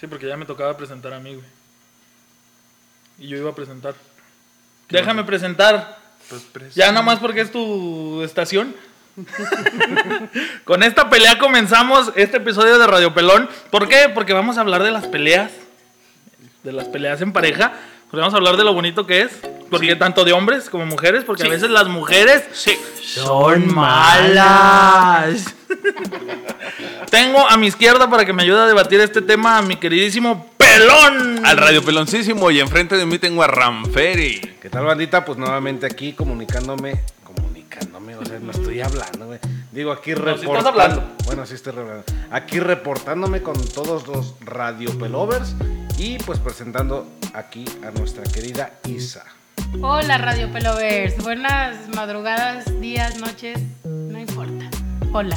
Sí, porque ya me tocaba presentar a mí, güey. Y yo iba a presentar. Déjame presentar. Pues pres- Ya nomás porque es tu estación. Con esta pelea comenzamos este episodio de Radio Pelón. ¿Por qué? Porque vamos a hablar de las peleas. De las peleas en pareja. Porque vamos a hablar de lo bonito que es. Porque tanto de hombres como mujeres. Porque a Sí. veces las mujeres Sí. son malas. Tengo a mi izquierda para que me ayude a debatir este tema a mi queridísimo Pelón. Al Radio Peloncísimo y enfrente de mí tengo a Ramferi. ¿Qué tal, bandita? Pues nuevamente aquí comunicándome. Comunicándome, o sea, no estoy hablando, güey. Digo, aquí sí reportando. estás hablando. Bueno, sí estoy hablando. Aquí reportándome con todos los Radio Pelovers y pues presentando aquí a nuestra querida Isa. Hola Radio Pelovers, buenas madrugadas, días, noches, no importa. Hola.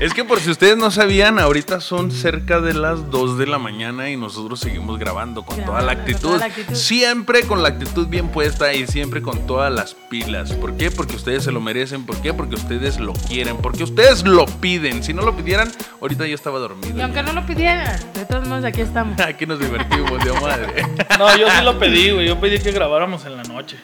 Es que por si ustedes no sabían, ahorita son cerca de las 2 de la mañana y nosotros seguimos grabando con toda la actitud. toda la actitud. Siempre con la actitud bien puesta y siempre con todas las pilas. ¿Por qué? Porque ustedes se lo merecen. ¿Por qué? Porque ustedes lo quieren. Porque ustedes lo piden. Si no lo pidieran, ahorita yo estaba Y dormido. aunque no lo pidieran, de todos modos aquí estamos. Aquí nos divertimos, de madre. No, yo sí lo pedí, güey. Yo pedí que grabáramos en la noche.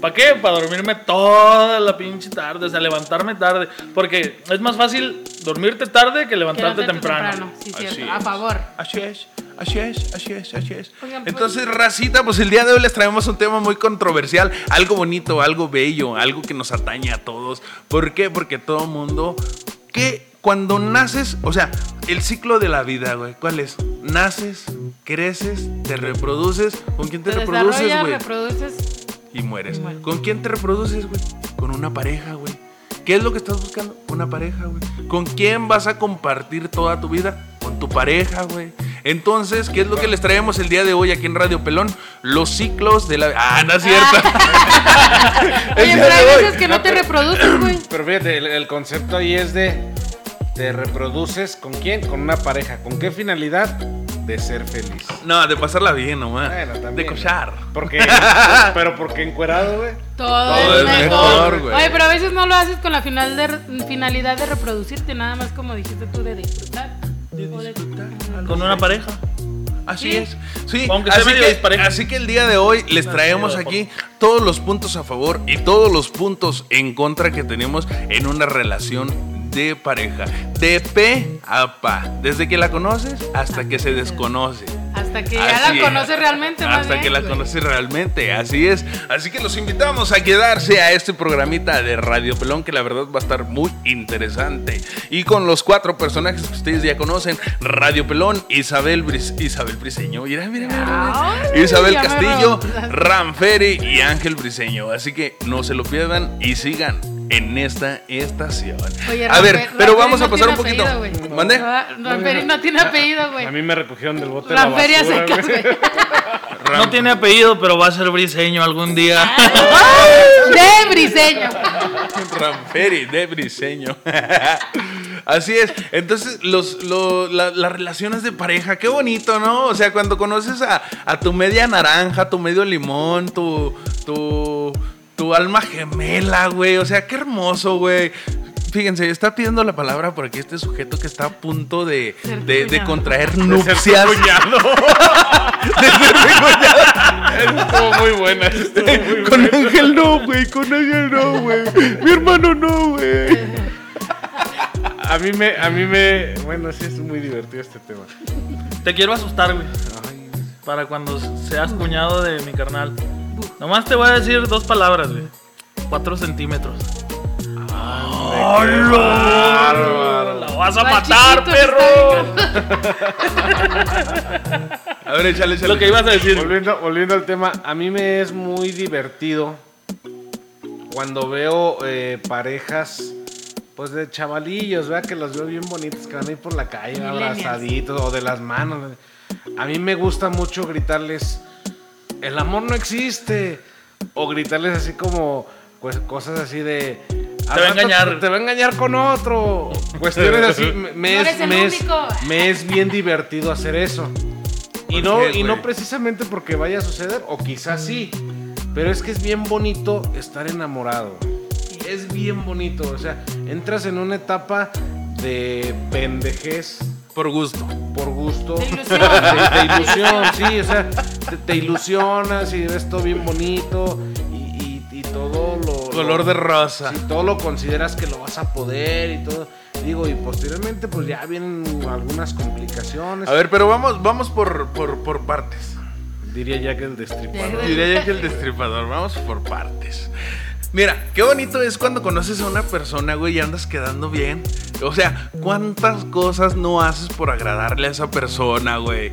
¿Para qué? Para dormirme toda la pinche tarde, o sea, levantarme tarde. Porque es más fácil dormirte tarde que levantarte Quédate temprano. Sí, Así cierto. es. A favor. Así es, así es, así es, así es. Oigan, pues- Entonces, racita, pues el día de hoy les traemos un tema muy controversial, algo bonito, algo bello, algo que nos atañe a todos. ¿Por qué? Porque todo mundo que cuando naces, o sea, el ciclo de la vida, güey, ¿cuál es? Naces, creces, te reproduces, ¿con quién te, Te reproduces, desarrollas, güey? reproduces. Y mueres. ¿Con quién te reproduces, güey? Con una pareja, güey. ¿Qué es lo que estás buscando? Una pareja, güey. ¿Con quién vas a compartir toda tu vida? Con tu pareja, güey. Entonces, ¿qué es lo que les traemos el día de hoy aquí en Radio Pelón? Los ciclos de la... Ah, no es cierto. El Oye, pero hay veces que no te reproduces, güey. Pero fíjate, el, el concepto ahí es de. Te reproduces con quién? Con una pareja. ¿Con qué finalidad? De ser feliz. No, de pasarla bien nomás. Bueno, también. de cochar. Porque. pero porque encuerado, güey. Todo, Todo es mejor. güey. Oye, pero a veces no lo haces con la final de, finalidad de reproducirte, nada más como dijiste tú, de disfrutar. O de- Con una pareja. Así Sí. es. Sí, Aunque sea así que, así que el día de hoy les traemos aquí todos los puntos a favor y todos los puntos en contra que tenemos en una relación de pareja. De pe a pa. Desde que la conoces hasta que se desconoce. Hasta que ya Así la es. conoces realmente, más Hasta bien, que la güey. conoces realmente, así es. Así que los invitamos a quedarse a este programita de Radio Pelón que la verdad va a estar muy interesante. Y con los cuatro personajes que ustedes ya conocen, Radio Pelón, Isabel, Bris- Isabel Briseño, mira, mira, mira. Ay, Isabel Castillo. Ramferi y Ángel Briseño. Así que no se lo pierdan y sigan en esta estación. Oye, a ver, pero vamos a no pasar un poquito. apellido. ¿Mande? Ah, Ramferi no tiene apellido, güey. A mí me recogieron del bote de la basura, güey. No tiene apellido, pero va a ser briseño algún día. De briseño. Ramferi de Briseño. Así es. Entonces, los, lo- la- las relaciones de pareja, qué bonito, ¿no? O sea, cuando conoces a, a tu media naranja, tu medio limón, tu, tu, tu alma gemela, güey. O sea, qué hermoso, güey. Fíjense, está pidiendo la palabra por aquí este sujeto que está a punto de, Ser de- de cuñado. contraer nupcias. Estuvo muy buena. estuvo muy Con Ángel no, güey. Con Ángel no, güey. Mi hermano no, güey. A mí me, a mí me, bueno, sí es muy divertido este tema. Te quiero asustar, güey. Para cuando seas cuñado de mi carnal. Nomás te voy a decir dos palabras, güey. Cuatro centímetros. Bárbaro. ¡La vas a ¿Cuál matar, chiquito perro! A ver, échale, échale. Lo que ibas a decir. Volviendo, volviendo al tema, a mí me es muy divertido cuando veo eh, parejas, pues de chavalillos, ¿verdad? Que los veo bien bonitos, que van a ir por la calle abrazaditos o de las manos. A mí me gusta mucho gritarles, el amor no existe. O gritarles así como, pues cosas así de... "Al va a engañar". Te va a engañar con otro. Cuestiones así. Me, me No es, eres el me, es, único. me es bien divertido hacer eso. Y ¿Por no, qué, y no precisamente porque vaya a suceder, o quizás sí. Pero es que es bien bonito estar enamorado. Es bien bonito. O sea, entras en una etapa de pendejez Por gusto. por gusto. De ilusión. De, de ilusión, sí, o sea, te, te ilusionas y ves todo bien bonito y, y- y todo lo... Color lo- de rosa. Si todo lo consideras que lo vas a poder y todo. Digo, y posteriormente pues ya vienen algunas complicaciones. A ver, pero vamos, vamos por, por, por partes. Diría ya que el destripador. Ya. Diría yo que el destripador, vamos por partes. Mira, qué bonito es cuando conoces a una persona, güey, y andas quedando bien. O sea, ¿cuántas cosas no haces por agradarle a esa persona, güey?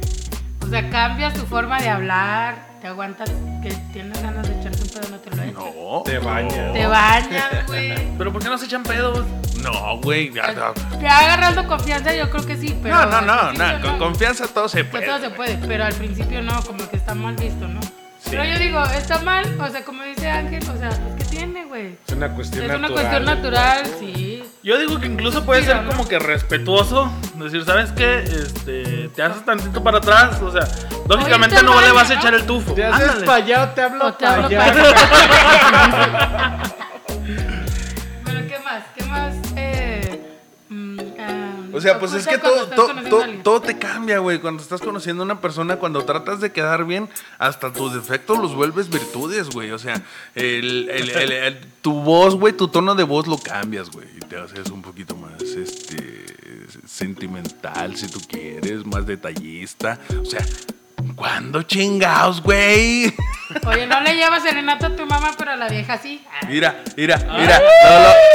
O sea, cambias tu forma de hablar, te aguantas que tienes ganas de echarte un pedo, no te lo echas. No. Te bañas. Te bañas, güey. Pero ¿por qué no se echan pedos? No, güey. ya, ya. Ya agarrando confianza, yo creo que sí, pero. No, no, no, no. Con confianza todo se puede. todo se puede, pero al principio no, como que está mal visto, ¿no? Pero yo digo, está mal, o sea, como dice Ángel, o sea, pues ¿qué tiene, güey? Es una cuestión Es natural. una cuestión natural, sí. Yo digo que incluso puede Sí, ser ¿no? como que respetuoso. Decir, ¿sabes qué? Este, te haces tantito para atrás. O sea, lógicamente Oye, no le vas a echar el tufo. Te haces Ándale. para allá o te hablo O te hablo para O sea, pues es que todo, todo, todo, te cambia, güey. Cuando estás conociendo a una persona, cuando tratas de quedar bien, hasta tus defectos los vuelves virtudes, güey. O sea, el- el- el- tu voz, güey, tu tono de voz lo cambias, güey. Y te haces un poquito más, este, sentimental, si tú quieres, más detallista. O sea, ¿cuándo chingaos, güey? Oye, no le llevas serenata a tu mamá, pero a la vieja sí. Mira, mira, mira.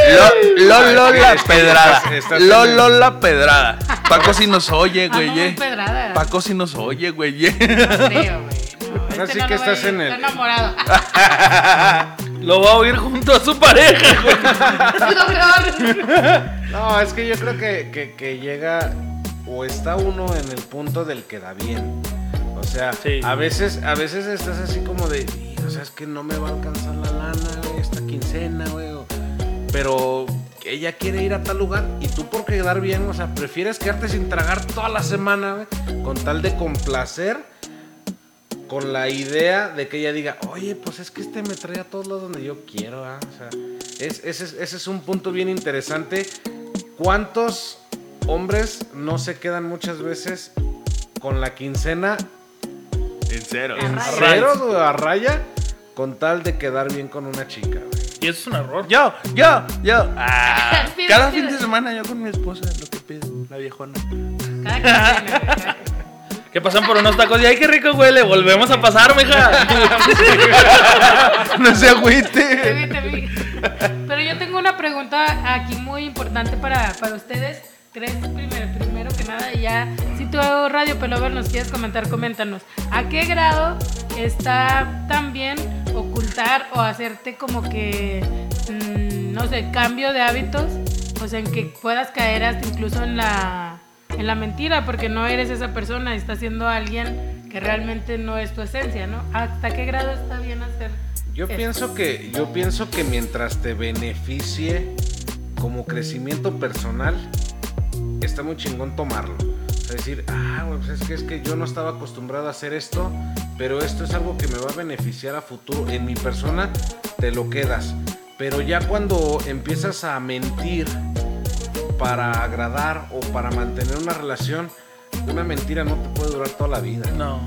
Lolo, Lolo, Lolo la pedrada. Lolo la pedrada. Paco si nos oye, güey. Eh. Paco si nos oye, güey. eh. No creo, güey. No, Ahora este sí no que lo estás en el- Está enamorado. Lo va a oír junto a su pareja. güey. Es lo peor. No, es que yo creo que, que- que llega o está uno en el punto del que da bien. O sea, Sí. a veces a veces estás así como de, "Y, o sea, es que no me va a alcanzar la lana, güey, esta quincena, güey. o- Pero ella quiere ir a tal lugar y tú por quedar bien, o sea, prefieres quedarte sin tragar toda la semana, güey, con tal de complacer con la idea de que ella diga, oye, pues es que este me trae a todos lados donde yo quiero, ¿ah?". O sea, es- ese, es, ese es un punto bien interesante. ¿Cuántos hombres no se quedan muchas veces con la quincena En cero. en raya. ceros o a raya con tal de quedar bien con una chica? güey? Y eso es un error. Yo, yo, yo. Ah, cada fin de semana yo con mi esposa lo que pide, la viejona. Cada quien. Que pasan por unos tacos y ay, qué rico huele. Volvemos a pasar, mija. no se Te agüite. vi, te vi. Pero yo tengo una pregunta aquí muy importante para, para ustedes. Tres, primero, primero que nada, y ya, si tú Radio Pelover nos quieres comentar, coméntanos. ¿A qué grado está también ocultar o hacerte como que, mm, no sé, cambio de hábitos? O sea, en que puedas caer hasta incluso en la, en la mentira, porque no eres esa persona, estás siendo alguien que realmente no es tu esencia, ¿no? ¿Hasta qué grado está bien hacer? Yo esto? pienso que yo pienso que mientras te beneficie como crecimiento personal está muy chingón tomarlo. O sea, decir, ah, pues es que es que yo no estaba acostumbrado a hacer esto, pero esto es algo que me va a beneficiar a futuro en mi persona, te lo quedas. Pero ya cuando empiezas a mentir para agradar o para mantener una relación, una mentira no te puede durar toda la vida. No.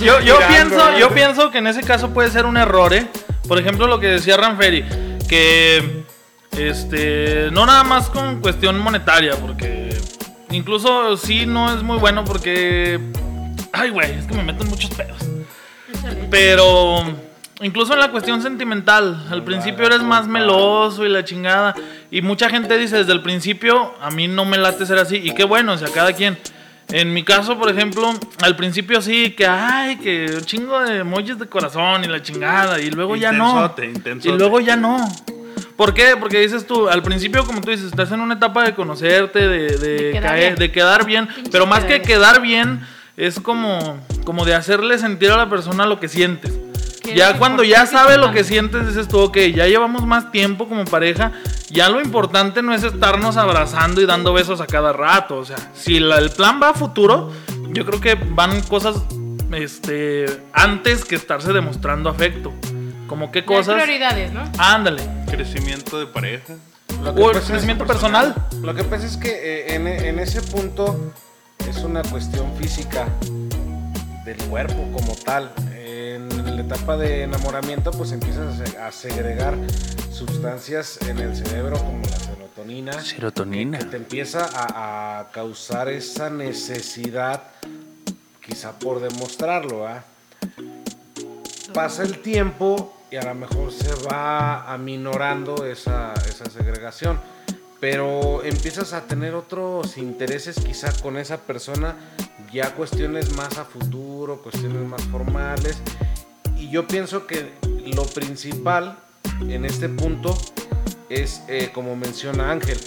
Yo, yo pienso, yo pienso que en ese caso puede ser un error, ¿eh? Por ejemplo, lo que decía Ranferi, que este no nada más con cuestión monetaria, porque incluso sí no es muy bueno porque ay, güey, es que me meto en muchos pedos. Pero incluso en la cuestión sentimental, al principio eres más meloso y la chingada. Y mucha gente dice desde el principio, a mí no me late ser así. Y qué bueno, o sea, cada quien. En mi caso, por ejemplo, al principio sí, que ay, que un chingo de emojis de corazón y la chingada. Y luego ya no. Intensote. Y luego ya no. ¿Por qué? Porque dices tú, al principio, como tú dices, estás en una etapa de conocerte, de, de, De quedar caer- bien. de quedar bien. Pinche Pero más que quedar quedar bien, es como, como de hacerle sentir a la persona lo que sientes. Ya cuando ya sabe lo que sientes, dices tú, ok, ya llevamos más tiempo como pareja, ya lo importante no es estarnos abrazando y dando besos a cada rato. O sea, si la- el plan va a futuro, yo creo que van cosas este, antes que estarse demostrando afecto. Como qué cosas. prioridades, ¿no? Ándale. Crecimiento de pareja. Lo O el crecimiento personal. Lo que pasa es que eh, en, en ese punto es una cuestión física del cuerpo como tal. La etapa de enamoramiento pues empiezas a segregar sustancias en el cerebro como la serotonina. Serotonina. que te empieza a, a causar esa necesidad, quizá por demostrarlo, ¿ah? Pasa el tiempo y a lo mejor se va aminorando esa, esa segregación, pero empiezas a tener otros intereses quizá con esa persona, ya cuestiones más a futuro, cuestiones más formales, y yo pienso que lo principal en este punto es eh, como menciona Ángel.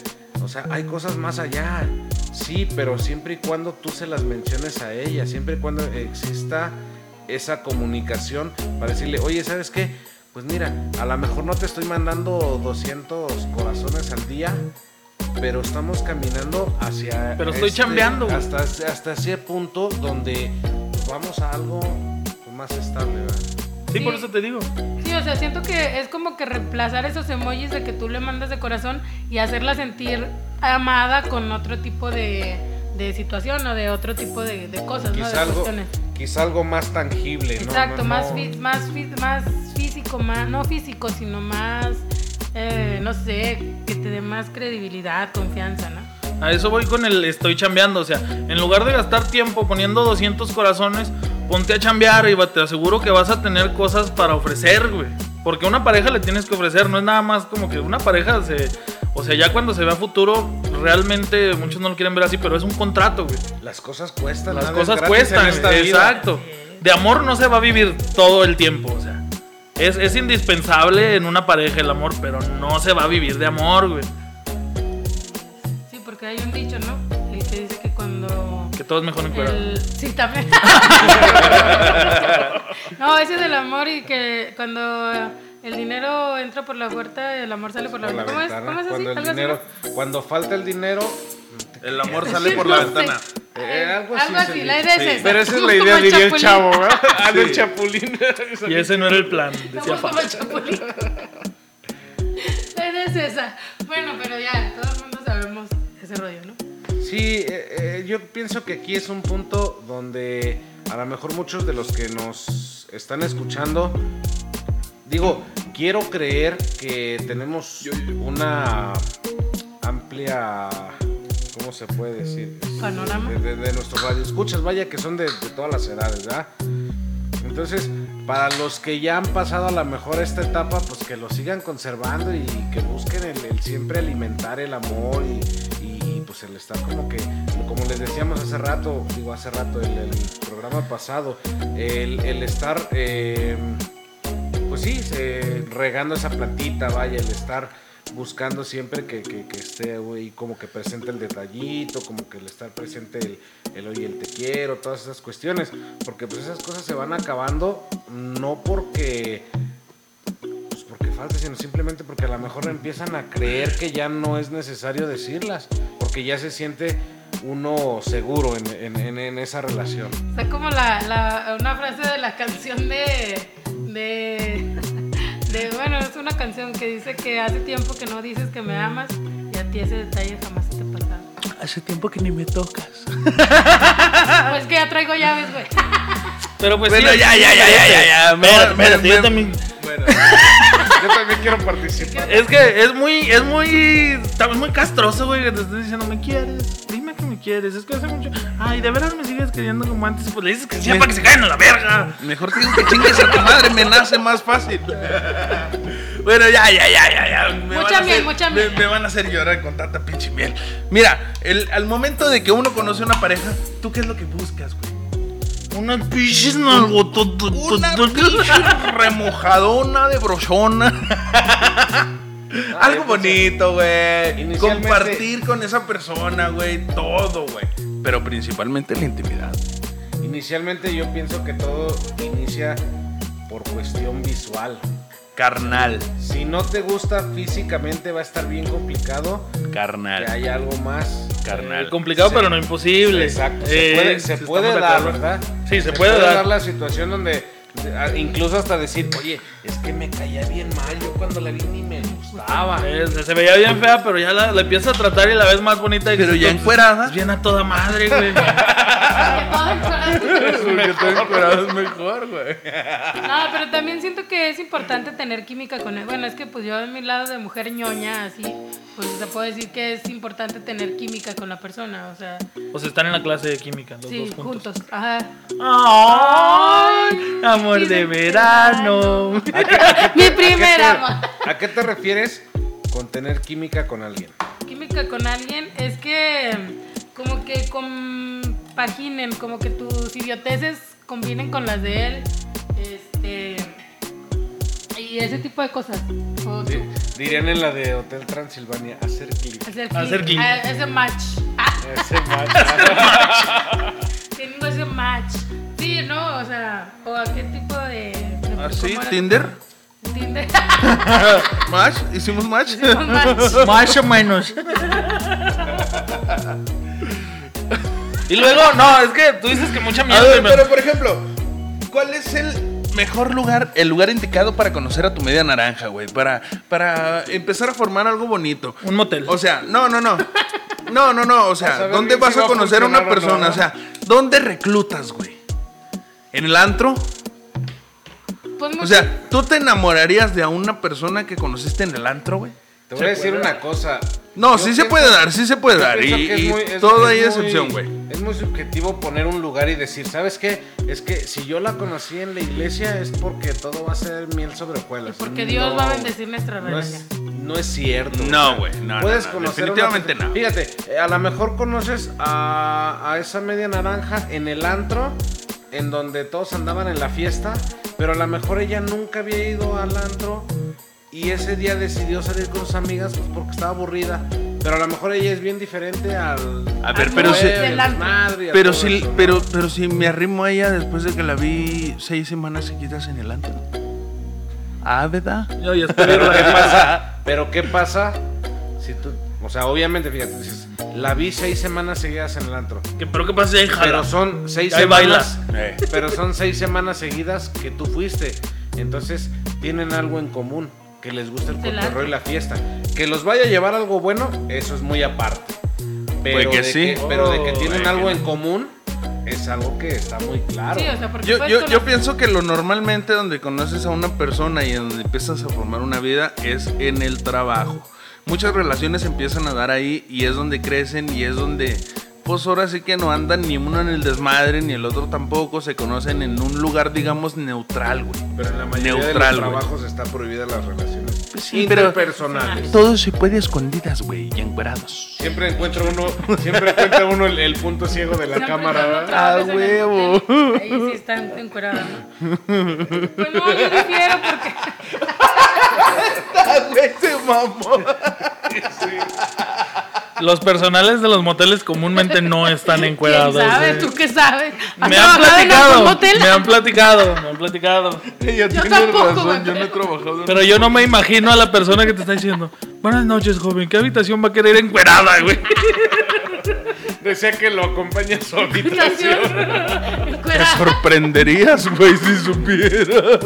O sea, hay cosas más allá. Sí, pero siempre y cuando tú se las menciones a ella, siempre y cuando exista esa comunicación para decirle, oye, ¿sabes qué? Pues mira, a lo mejor no te estoy mandando 200 corazones al día, pero estamos caminando hacia... Pero estoy chambeando, güey. Hasta, hasta ese punto donde vamos a algo más estable, ¿verdad? Sí, por eso te digo. Sí, o sea, siento que es como que reemplazar esos emojis de que tú le mandas de corazón y hacerla sentir amada con otro tipo de, de situación o de otro tipo de, de cosas, ¿no? De algo, cuestiones. quizá algo más tangible, ¿no? Exacto, No, más, no- fí- más, más físico, más, no físico, sino más, eh, no sé, que te dé más credibilidad, confianza, ¿no? A eso voy con el estoy chambeando. O sea, en lugar de gastar tiempo poniendo 200 corazones, ponte a chambear y te aseguro que vas a tener cosas para ofrecer, güey. Porque una pareja le tienes que ofrecer, no es nada más como que una pareja se. O sea, ya cuando se ve a futuro, realmente muchos no lo quieren ver así, pero es un contrato, güey. Las cosas cuestan. Las cosas cuestan, en esta vida. exacto. De amor no se va a vivir todo el tiempo, o sea. Es, es indispensable en una pareja el amor, pero no se va a vivir de amor, güey. Porque hay un dicho, ¿no? El que dice que cuando... Que todo es mejor en cuerda. El... Sí, también. no, ese del amor y que cuando el dinero entra por la puerta, el amor sale por la Por la ventana. ¿Cómo es? ventana, ¿Cómo es así? cuando el ¿Algo así, cuando falta el dinero, El amor sale por la No ventana. Eh, algo algo así así, se la idea es Sí. esa. pero esa es la idea, diría el chavo, ¿verdad? Ah, el chapulín. Y ese no era el plan, decía como. Chapulín. La idea es esa. Bueno, pero ya, todo el mundo sabemos ese rollo, ¿no? Sí, eh, eh, yo pienso que aquí es un punto donde a lo mejor muchos de los que nos están escuchando, digo, quiero creer que tenemos una amplia, ¿cómo se puede decir? Panorama. De, de, de nuestros radioescuchas, vaya que son de, de todas las edades, ¿verdad? Entonces, para los que ya han pasado a lo mejor esta etapa, pues que lo sigan conservando y que busquen el, el siempre alimentar el amor y, y, pues el estar como que, como les decíamos hace rato, digo hace rato, el, el programa pasado, el, el estar, eh, pues sí, regando esa plantita, vaya, el estar buscando siempre que, que, que esté güey, como que presente el detallito, como que el estar presente el, el oye, el te quiero, todas esas cuestiones, porque pues esas cosas se van acabando no porque pues porque falte, sino simplemente porque a lo mejor empiezan a creer que ya no es necesario decirlas, porque ya se siente uno seguro en, en- en- en esa relación. Está como la, la- una frase de la canción de, de, de- Bueno, es una canción que dice que hace tiempo que no dices que me amas y a ti ese detalle jamás se te ha pasado. Hace tiempo que ni me tocas. Pues que ya traigo llaves, güey. Pero pues Bueno, sí, ya, ya, ya, ya, ya, ya. Yo también- Bueno, Yo también quiero participar. Es que es muy, es muy, también muy castroso, güey, que te estés diciendo, me quieres, dime que me quieres, es que hace mucho, ay, de veras me sigues queriendo como antes, pues le dices que sí, Me- para que se caen a la verga. mejor te digo que chingues a tu madre, me nace más fácil. Bueno, ya, ya, ya, ya, ya. Me Mucha van a miel, hacer- mucha miel. Me, van a hacer llorar con tanta pinche miel. Mira, el, al momento de que uno conoce una pareja, ¿tú qué es lo que buscas, güey? Unas pinches. Una pinche remojadona de brochona. Algo pues, bonito, güey. Compartir con esa persona, güey. Todo, güey. Pero principalmente la intimidad. Inicialmente yo pienso que todo inicia por cuestión visual. Carnal. Si no te gusta físicamente va a estar bien complicado que Carnal. haya algo más. Carnal. Complicado, Sí. pero no imposible. Exacto. Eh, Se puede, se sí, puede dar. ¿verdad? Sí, se puede dar. la situación donde Incluso hasta decir, oye, es que me caía bien mal, yo cuando la vi ni me gustaba. Eh, Se, se veía bien fea, pero ya la, la empiezas a tratar y la ves más bonita. Y Pero ya "Pues, encuerada. Bien a toda madre, güey. Porque todo encuerado es mejor, güey. No, pero también siento que es importante tener química con él. Bueno, es que pues yo en mi lado de mujer ñoña, así, pues se puede decir que es importante tener química con la persona, o sea, Pues están en la clase de química, los sí, dos juntos. juntos. Ajá. ¡Ay! Amor de verano. Mi primer ¿A amor. qué te- ¿A qué te refieres con tener química con alguien? Química con alguien es que como que compaginen, como que tus idioteces combinen con las de él. Este. Y ese tipo de cosas. O Di- Dirían en la de Hotel Transilvania, hacer clic. Hacer Hacer clic. clic. Ah, Ese match. Ah, Ese macho. tengo ese match. Sí, ¿no? O sea, o a qué tipo de. de- ¿Así? ¿cómo era? ¿Tinder? Tinder. ¿Match? ¿Hicimos match? Un match. Más o menos. Y luego, no, es que tú dices que mucha A mierda. ver, pero- por ejemplo, ¿cuál es el mejor lugar, el lugar indicado para conocer a tu media naranja, güey? Para, para empezar a formar algo bonito. Un motel. O sea, no, no, no. No, no, no. O a sea, ¿dónde vas a a conocer a una persona? O sea, ¿dónde reclutas, güey? ¿En el antro? Pues O sea, ¿tú te enamorarías de a una persona que conociste en el antro, güey? Te voy a decir una cosa. No, sí se puede dar, sí se puede dar. Y, y muy- es hay excepción, güey. Es muy subjetivo poner un lugar y decir, ¿sabes qué? Es que si yo la conocí en la iglesia es porque todo va a ser miel sobre hojuelas. porque Dios No, va a bendecir nuestra No relación. es, no es cierto. No, güey, no, no, Puedes no, conocer una definitivamente persona- no. Fíjate, eh, a lo mejor conoces a, a esa media naranja en el antro, en donde todos andaban en la fiesta, pero a lo mejor ella nunca había ido al antro y ese día decidió salir con sus amigas pues porque estaba aburrida. Pero a lo mejor ella es bien diferente al. A ver, Al pero si, pero si, eso, ¿no? pero, pero si me arrimo a ella después de que la vi seis semanas seguidas en el antro. Ah, ¿verdad? Yo ya estoy Pero ¿qué pasa? Pero ¿qué pasa si tú, o sea, obviamente, fíjate, dices, la vi seis semanas seguidas en el antro, ¿Qué- ¿Pero qué pasa si hay jala? pero son seis Ahí semanas, Eh. pero son seis semanas seguidas que tú fuiste, entonces tienen algo en común, que les gusta el cotorreo y la fiesta, que los vaya a llevar algo bueno, eso es muy aparte, pero que de sí. que, pero de que Oh, tienen algo que en común es algo que está muy claro. Sí, o sea, porque Yo, yo, yo pienso que lo normalmente donde conoces a una persona y donde empiezas a formar una vida es en el trabajo. Muchas relaciones empiezan a dar ahí y es donde crecen y es donde, pues ahora sí que no andan ni uno en el desmadre ni el otro tampoco, se conocen en un lugar, digamos, neutral, güey. Pero en la mayoría Neutral, de los trabajos está prohibida las relaciones sí, pero- interpersonales. Todo se puede escondidas, güey, y encuerados. Siempre encuentra uno, siempre encuentra uno el, el punto ciego de la Siempre cámara, ¿verdad? Ah, huevo. Ahí sí están encueradas, ¿no? Pues no, yo difiero porque. Güey, se mamó. Los personales de los moteles comúnmente no están encuerados. ¿Quién sabe? ¿Tú qué sabes? ¿Has Me han trabajado en platicado, motel? me han platicado, me han platicado. Ella tiene tampoco, razón, güey. yo no he trabajado en Pero yo no me imagino a la persona que te está diciendo, buenas noches, joven, ¿qué habitación va a querer encuerada, güey? Decía que lo acompaña a su habitación. Te sorprenderías, güey, si supieras.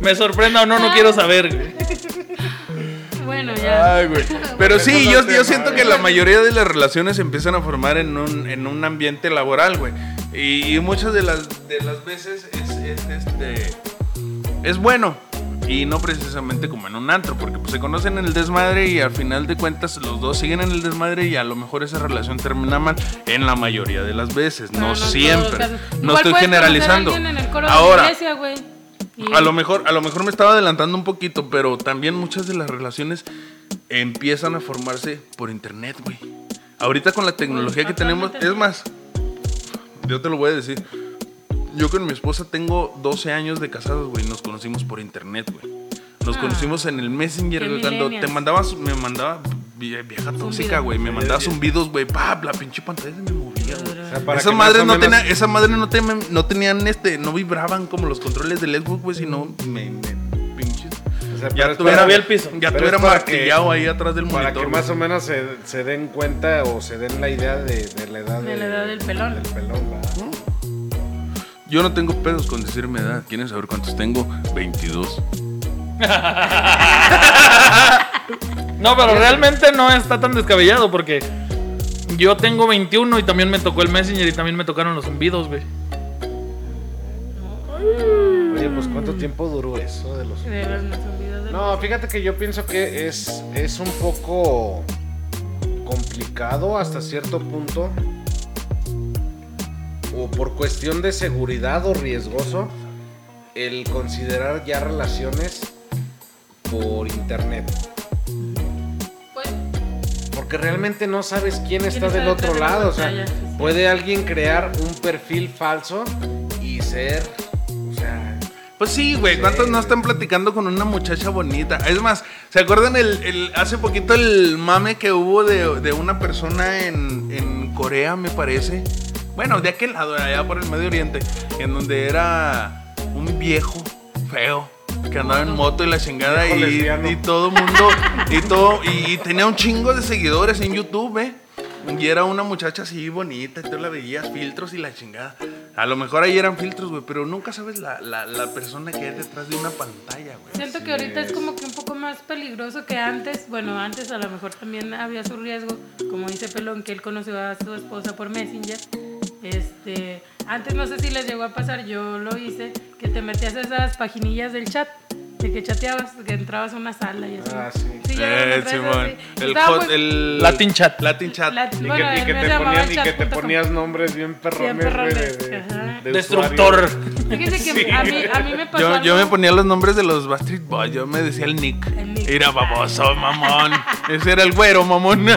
Me sorprenda o no, no quiero saber, güey. Bueno, ya. Ay, güey. Pero sí, yo, no yo siento que la mayoría de las relaciones se empiezan a formar en un, en un ambiente laboral, güey. Y, y muchas de las, de las veces es, es, este, es bueno. Y no precisamente como en un antro, porque pues, se conocen en el desmadre y al final de cuentas los dos siguen en el desmadre y a lo mejor esa relación termina mal en la mayoría de las veces, Pero no, todos siempre. No estoy generalizando. en el coro de Ahora, la iglesia, güey. Y- a lo mejor, a lo mejor me estaba adelantando un poquito, pero también muchas de las relaciones empiezan a formarse por internet, güey. Ahorita con la tecnología que tenemos, es más, yo te lo voy a decir. Yo con mi esposa tengo 12 años de casados, güey. Nos conocimos por internet, güey. Nos Ah. conocimos en el Messenger. Cuando te mandabas, me mandaba vieja tóxica, güey. Me mandaba zumbidos, güey. Pa, la pinche pantalla se me movía, güey. O sea, para Esas madres no menos- tenían, esas madres no, tenían, no tenían este, no vibraban como los controles del Xbox, güey, sino me, me pinches. O sea, pero Ya tuviera, para- el piso. ya tuviera para martillado ahí atrás del Para monitor. que más o menos se, se den cuenta o se den la idea de, de la edad De la edad del pelón. Del pelón, ¿verdad? Yo no tengo pedos con decir mi edad. ¿Quieren saber cuántos tengo? 22. No, pero realmente no está tan descabellado porque yo tengo 21 y también me tocó el Messenger y también me tocaron los zumbidos, güey. Oye, pues ¿cuánto tiempo duró eso de los... Zumbidos No, fíjate que yo pienso que es, es un poco complicado hasta cierto punto. O por cuestión de seguridad o riesgoso, el considerar ya relaciones por internet. Porque realmente no sabes quién está está del otro la lado. O sea, puede alguien crear un perfil falso y ser. O sea. Pues sí, güey. ¿Cuántos no están platicando con una muchacha bonita? Es más, ¿se acuerdan el, el- hace poquito el mame que hubo de, de una persona en, en Corea, me parece? Bueno, de aquel lado, allá por el Medio Oriente, en donde era un viejo feo que andaba en moto y la chingada y, y todo mundo y todo y, y tenía un chingo de seguidores en YouTube, ¿eh? Y era una muchacha así bonita, y tú la veías, filtros y la chingada. A lo mejor ahí eran filtros, güey, pero nunca sabes la, la, la persona que hay detrás de una pantalla, güey. Siento que ahorita es como que un poco más peligroso que antes. Bueno, antes a lo mejor también había su riesgo, como dice Pelón, que él conoció a su esposa por Messenger. Este, antes no sé si les llegó a pasar, yo lo hice, que te metías a esas paginillas del chat, de que chateabas, que entrabas a una sala y así. Ah, sí. ya Eh, Simón. sí. El, hot- muy- el Latin chat. Latin chat. La- Y bueno, que, y que te ponían, y que te ponías nombres bien perrones, de- de- de Destructor. Fíjense que a mí, a mí me pasó Yo, yo algo- me ponía los nombres de los Bastard Boys, yo me decía el Nick. El Nick. Era baboso, mamón. Ese era el güero, mamón.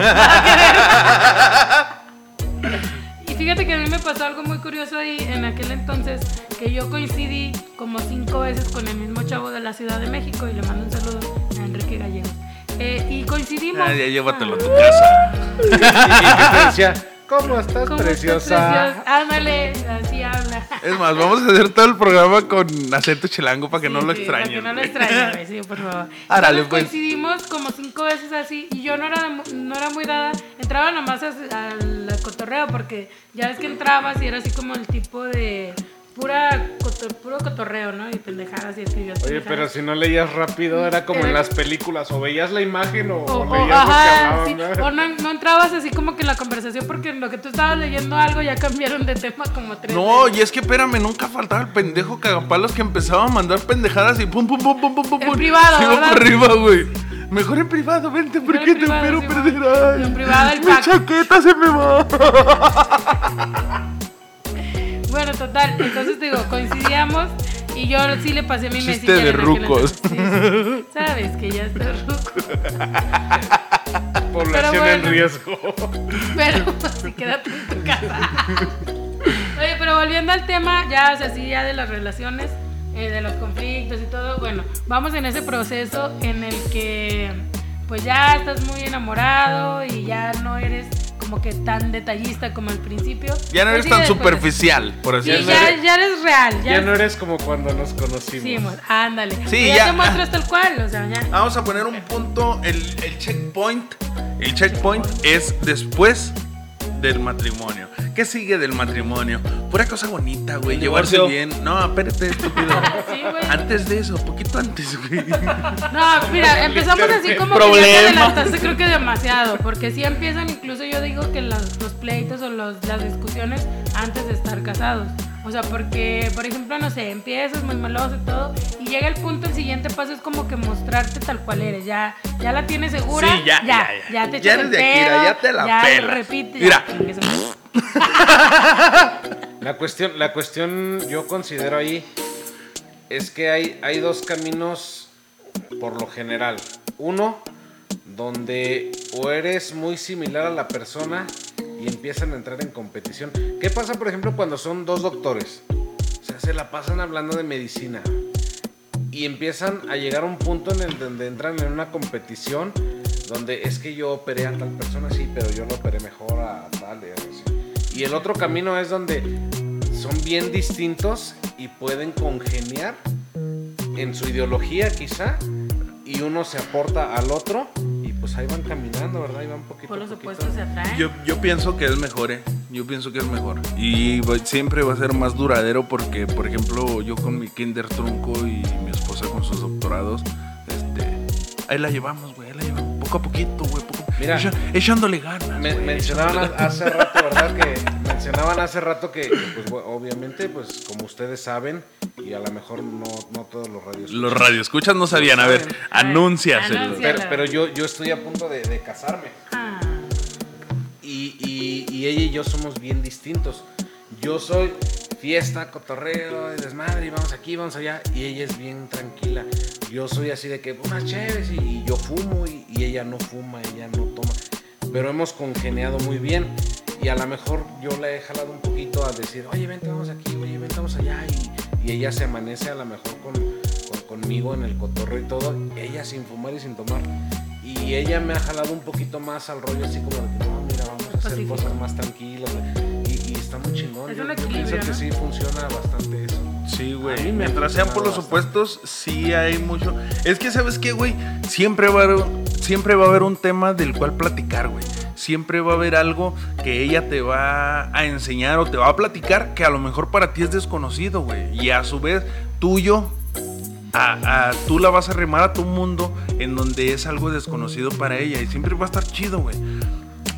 Fíjate que a mí me pasó algo muy curioso ahí en aquel entonces, que yo coincidí como cinco veces con el mismo chavo de la Ciudad de México y le mando un saludo a Enrique Gallegos. Eh, y coincidimos. Ah, ya llévatelo a tu casa. Y que te decía, ¿cómo estás, ¿Cómo estás, preciosa? Ándale, así habla. Es más, vamos a hacer todo el programa con acento chilango para que Sí, no lo sí, extrañen. Para que no lo extrañen, sí, por favor. Árale, pues. coincidimos como cinco veces así y yo no era, no era muy dada. Entraba nomás al cotorreo porque ya ves que entrabas y era así como el tipo de pura coto- puro cotorreo, ¿no? Y pendejadas y escribías Oye, pendejadas. pero si no leías rápido, era como en las películas, o veías la imagen o, O, o leías ajá, lo que hablaban. o ¿no? no, no entrabas así como que en la conversación porque en lo que tú estabas leyendo algo ya cambiaron de tema como tres No, veces. y es que espérame, nunca faltaba el pendejo cagapalos que empezaba a mandar pendejadas y pum, pum, pum, pum, pum, pum. En privado, iba ¿verdad? por arriba, güey. Mejor en privado, vente, Mejor porque te espero sí, perder. Ay, En privado el Mi pack. chaqueta se me va. Bueno, total, entonces digo, coincidíamos y yo sí le pasé mi Chiste messenger de rucos. entonces. Sí, sí. Sabes que ya está ruco. Población en riesgo. Pero sí, quédate en tu casa. Oye, pero volviendo al tema, ya, o sea, sí, ya de las relaciones, eh, de los conflictos y todo, bueno, vamos en ese proceso en el que pues ya estás muy enamorado y ya no eres como que tan detallista como al principio. Ya no Pues eres tan superficial, por así Sí, Ya no decirlo. ya, eres- ya eres real. Ya, Ya no eres como cuando nos conocimos. Sí, ándale. Sí, Pues ya, ya. te muestras tal cual, o sea, ya. Vamos a poner un punto, el, el checkpoint. El checkpoint es después del matrimonio. ¿Qué sigue del matrimonio? Pura cosa bonita, güey. Llevarse divorcio. bien. No, espérate, estúpido. Sí, güey. Antes de eso, poquito antes, güey. No, mira, empezamos así como que ya te Problema. adelantaste creo que demasiado, porque sí empiezan incluso yo digo que las- los pleitos o los- las discusiones antes de estar casados. O sea, porque, por ejemplo, no sé, empiezas muy meloso y todo, y llega el punto, el siguiente paso es como que mostrarte tal cual eres. Ya, ya la tienes segura. Sí, ya, ya, ya. Ya te Ya echas eres el de Akira, pedo, ya te la ya pelas. repite. ya, Mira. madre. La cuestión, la cuestión yo considero ahí es que hay, hay dos caminos por lo general. Uno, donde o eres muy similar a la persona y empiezan a entrar en competición. ¿Qué pasa, por ejemplo, cuando son dos doctores? O sea, se la pasan hablando de medicina y empiezan a llegar a un punto en el donde entran en una competición donde es que yo operé a tal persona, sí, pero yo lo operé mejor a tal. así. Y el otro camino es donde son bien distintos y pueden congeniar en su ideología quizá y uno se aporta al otro y pues ahí van caminando, ¿verdad? Ahí van poquito Por a los poquito. opuestos se atraen. Yo, yo pienso que es mejor, ¿eh? Yo pienso que es mejor. Y siempre va a ser más duradero porque, por ejemplo, yo con mi kinder trunco y mi esposa con sus doctorados, este, ahí la llevamos, güey, ahí la llevamos. Poco a poquito, güey, Mira. echa- echándole ganas. Me- mencionaban echándole hace rato, ¿verdad? Que mencionaban hace rato que, que, pues, bueno, obviamente, pues como ustedes saben, y a lo mejor no, no todos los radios. Los radioescuchas no sabían, a ver, saben. anúnciaselo. Anuncia. Pero, pero yo, yo estoy a punto de, de casarme. Ah, Y, y- y ella y yo somos bien distintos. Yo soy fiesta, cotorreo, y desmadre, y vamos aquí, vamos allá. Y ella es bien tranquila. Yo soy así de que unas chéves y, yo fumo y, y ella no fuma, ella no toma. Pero hemos congeniado muy bien. Y a lo mejor yo le he jalado un poquito a decir, oye, vente, vamos aquí, oye, vente, vamos allá. Y, y ella se amanece a lo mejor con, con- conmigo en el cotorreo y todo. Ella sin fumar y sin tomar. Y ella me ha jalado un poquito más al rollo así como de que, no, mira, vamos a hacer Pacífico. cosas más tranquilas. Está muy chingón. Es Yo- pienso que sí funciona bastante eso. Sí, güey. Mientras sean por los opuestos, sí hay mucho. Es que, ¿sabes qué, güey? Siempre va, a haber, siempre va a haber un tema del cual platicar, güey. Siempre va a haber algo que ella te va a enseñar o te va a platicar que a lo mejor para ti es desconocido, güey. Y a su vez, tuyo, a, a- tú la vas a remar a tu mundo en donde es algo desconocido para ella. Y siempre va a estar chido, güey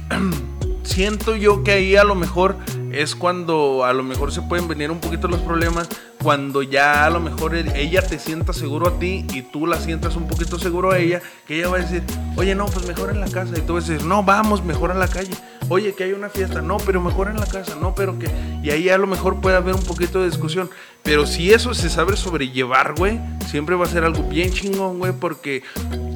siento yo que ahí a lo mejor es cuando a lo mejor se pueden venir un poquito los problemas cuando ya a lo mejor e- ella te sienta seguro a ti y tú la sientas un poquito seguro a ella, que ella va a decir, oye, no, pues mejor en la casa. Y tú vas a decir, no, vamos, mejor en la calle. Oye, que hay una fiesta. No, pero mejor en la casa. No, pero que... Y ahí a lo mejor puede haber un poquito de discusión. Pero si eso se sabe sobrellevar, güey, siempre va a ser algo bien chingón, güey, porque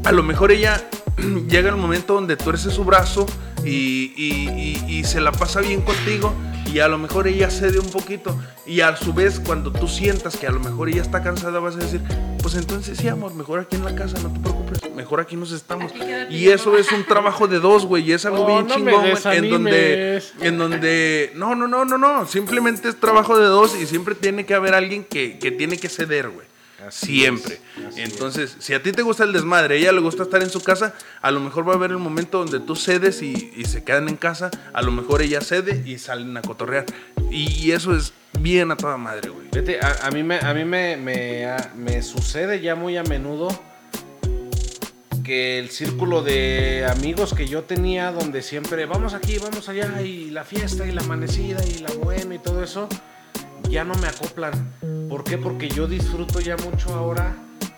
a lo mejor ella llega el momento donde tuerce su brazo y, y- se la pasa bien contigo y a lo mejor ella cede un poquito y a su vez cuando tú sientas que a lo mejor ella está cansada vas a decir, pues entonces sí, amor, mejor aquí en la casa, no te preocupes, mejor aquí nos estamos. Aquí Y eso es un trabajo de dos, güey, y es algo No, bien no chingón, güey, en donde, en donde, no, no, no, no, no, simplemente es trabajo de dos y siempre tiene que haber alguien que, que tiene que ceder, güey. Así Siempre. es, Entonces, si a ti te gusta el desmadre, a ella le gusta estar en su casa, a lo mejor va a haber el momento donde tú cedes y, y se quedan en casa, a lo mejor ella cede y salen a cotorrear. Y, y eso es bien a toda madre, güey. Fíjate, a, a mí, me, a mí me, me, a- me sucede ya muy a menudo que el círculo de amigos que yo tenía, donde siempre vamos aquí, vamos allá, y la fiesta, y la amanecida, y la buena, y todo eso, ya no me acoplan. ¿Por qué? Porque yo disfruto ya mucho ahora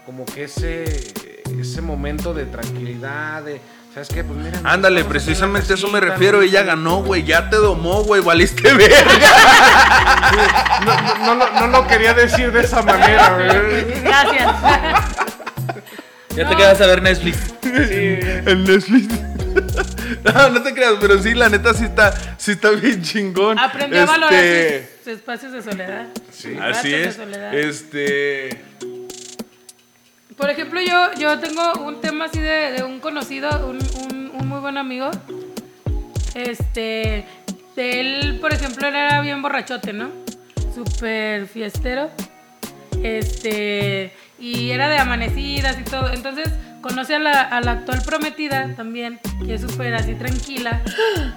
como que ese, ese momento de tranquilidad, de... ¿Sabes qué? Pues mira. Ándale, precisamente eso me refiero. ¿no? Ella ganó, güey. Ya te domó, güey. Valiste verga. No, no, no, no lo quería decir de esa manera, güey. Gracias. Ya te quedas a ver Netflix. El Netflix. No, no te creas, pero sí, la neta sí está, sí está bien chingón. Aprendió a valorar Este, sus, sus espacios de soledad. Sí, así es. soledad. Este. Por ejemplo, yo, yo tengo un tema así de, de un conocido, un, un- un muy buen amigo. Este, de él, por ejemplo, él era bien borrachote, ¿no? Súper fiestero. Este, y era de amanecidas y todo. Entonces, conoce a la, a la actual prometida también, que es súper así tranquila.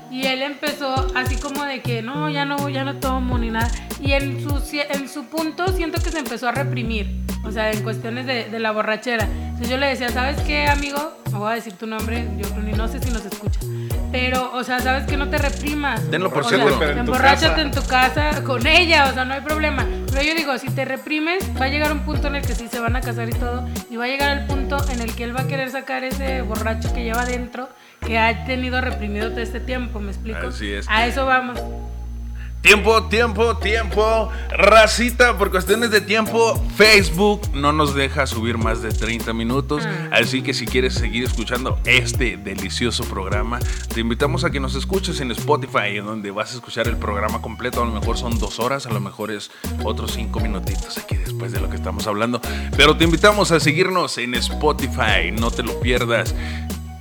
Y él empezó así como de que no, ya no, ya no tomo ni nada. Y en su, en su punto siento que se empezó a reprimir. O sea, en cuestiones de, de la borrachera. Entonces yo le decía, ¿sabes qué, amigo? No voy a decir tu nombre, yo ni no sé si nos escucha. Pero, o sea, ¿sabes que No te reprimas. Denlo por O sea, seguro. Pero en tu emborráchate casa. en tu casa con ella, o sea, no hay problema. Pero yo digo, si te reprimes, va a llegar un punto en el que sí se van a casar y todo, y va a llegar el punto en el que él va a querer sacar ese borracho que lleva dentro, que ha tenido reprimido todo este tiempo, ¿me explico? Así es. A eso vamos. Tiempo, tiempo, tiempo. Racita, por cuestiones de tiempo, Facebook no nos deja subir más de 30 minutos. Ah. Así que si quieres seguir escuchando este delicioso programa, te invitamos a que nos escuches en Spotify, en donde vas a escuchar el programa completo. A lo mejor son dos horas, a lo mejor es otros cinco minutitos aquí después de lo que estamos hablando. Pero te invitamos a seguirnos en Spotify, no te lo pierdas.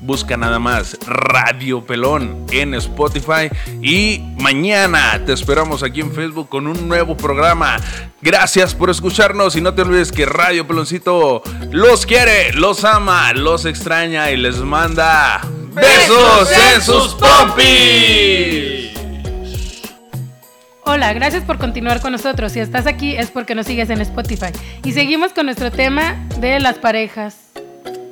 Busca nada más Radio Pelón en Spotify y mañana te esperamos aquí en Facebook con un nuevo programa. Gracias por escucharnos y no te olvides que Radio Peloncito los quiere, los ama, los extraña y les manda besos en sus pompis. Hola, gracias por continuar con nosotros. Si estás aquí es porque nos sigues en Spotify. Y seguimos con nuestro tema de las parejas.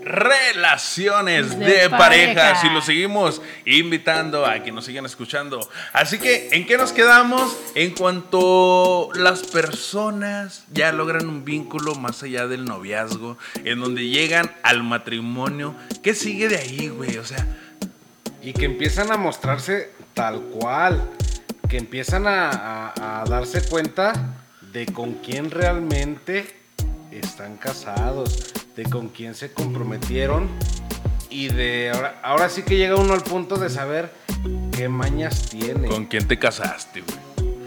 Relaciones De de, pareja. parejas y los seguimos invitando a que nos sigan escuchando. Así que, ¿en qué nos quedamos? En cuanto las personas ya logran un vínculo más allá del noviazgo, en donde llegan al matrimonio, ¿qué sigue de ahí, güey? O sea, Y que empiezan a mostrarse tal cual. Que empiezan a, a- a darse cuenta de con quién realmente están casados, de con quién se comprometieron. Y de ahora, ahora sí que llega uno al punto de saber qué mañas tiene. ¿con quién te casaste, güey?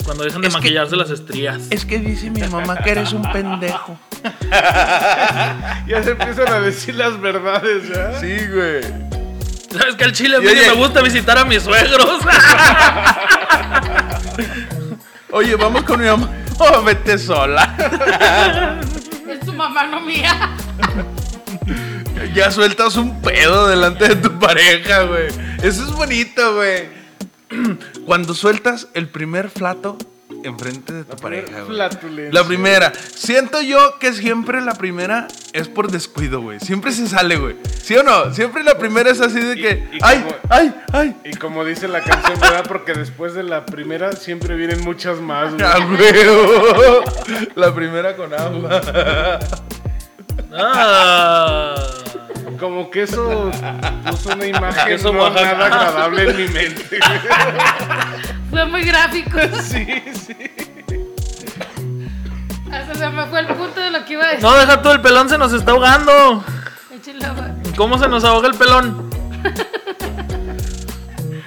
Cuando dejan de Es que- maquillarse las estrías. Es que dice mi mamá que eres un pendejo. Ya se empiezan a decir las verdades, ¿verdad? Sí, güey. ¿Sabes que al chile a mí Y ni oye- me gusta visitar a mis suegros? Oye, vamos con mi mamá. Oh, vete sola. Es tu mamá, no mía. Ya sueltas un pedo delante de tu pareja, güey. Eso es bonito, güey. Cuando sueltas el primer flato enfrente de tu pareja, güey. La primera. Siento yo que siempre la primera es por descuido, güey. Siempre se sale, güey. ¿Sí o no? Siempre la primera es así de que. Y- y ¡Ay, como- ay, ay! Y como dice la canción, ¿verdad? Porque después de la primera siempre vienen muchas más, güey. ¡A huevo! La primera con agua. Ah. Como que eso puso una imagen Queso no Oaxaca. nada agradable en mi mente. Fue muy gráfico. sí, sí. Hasta se me fue el punto de lo que iba a decir. No, deja tú, el pelón se nos está ahogando. Échale agua. ¿Cómo se nos ahoga el pelón?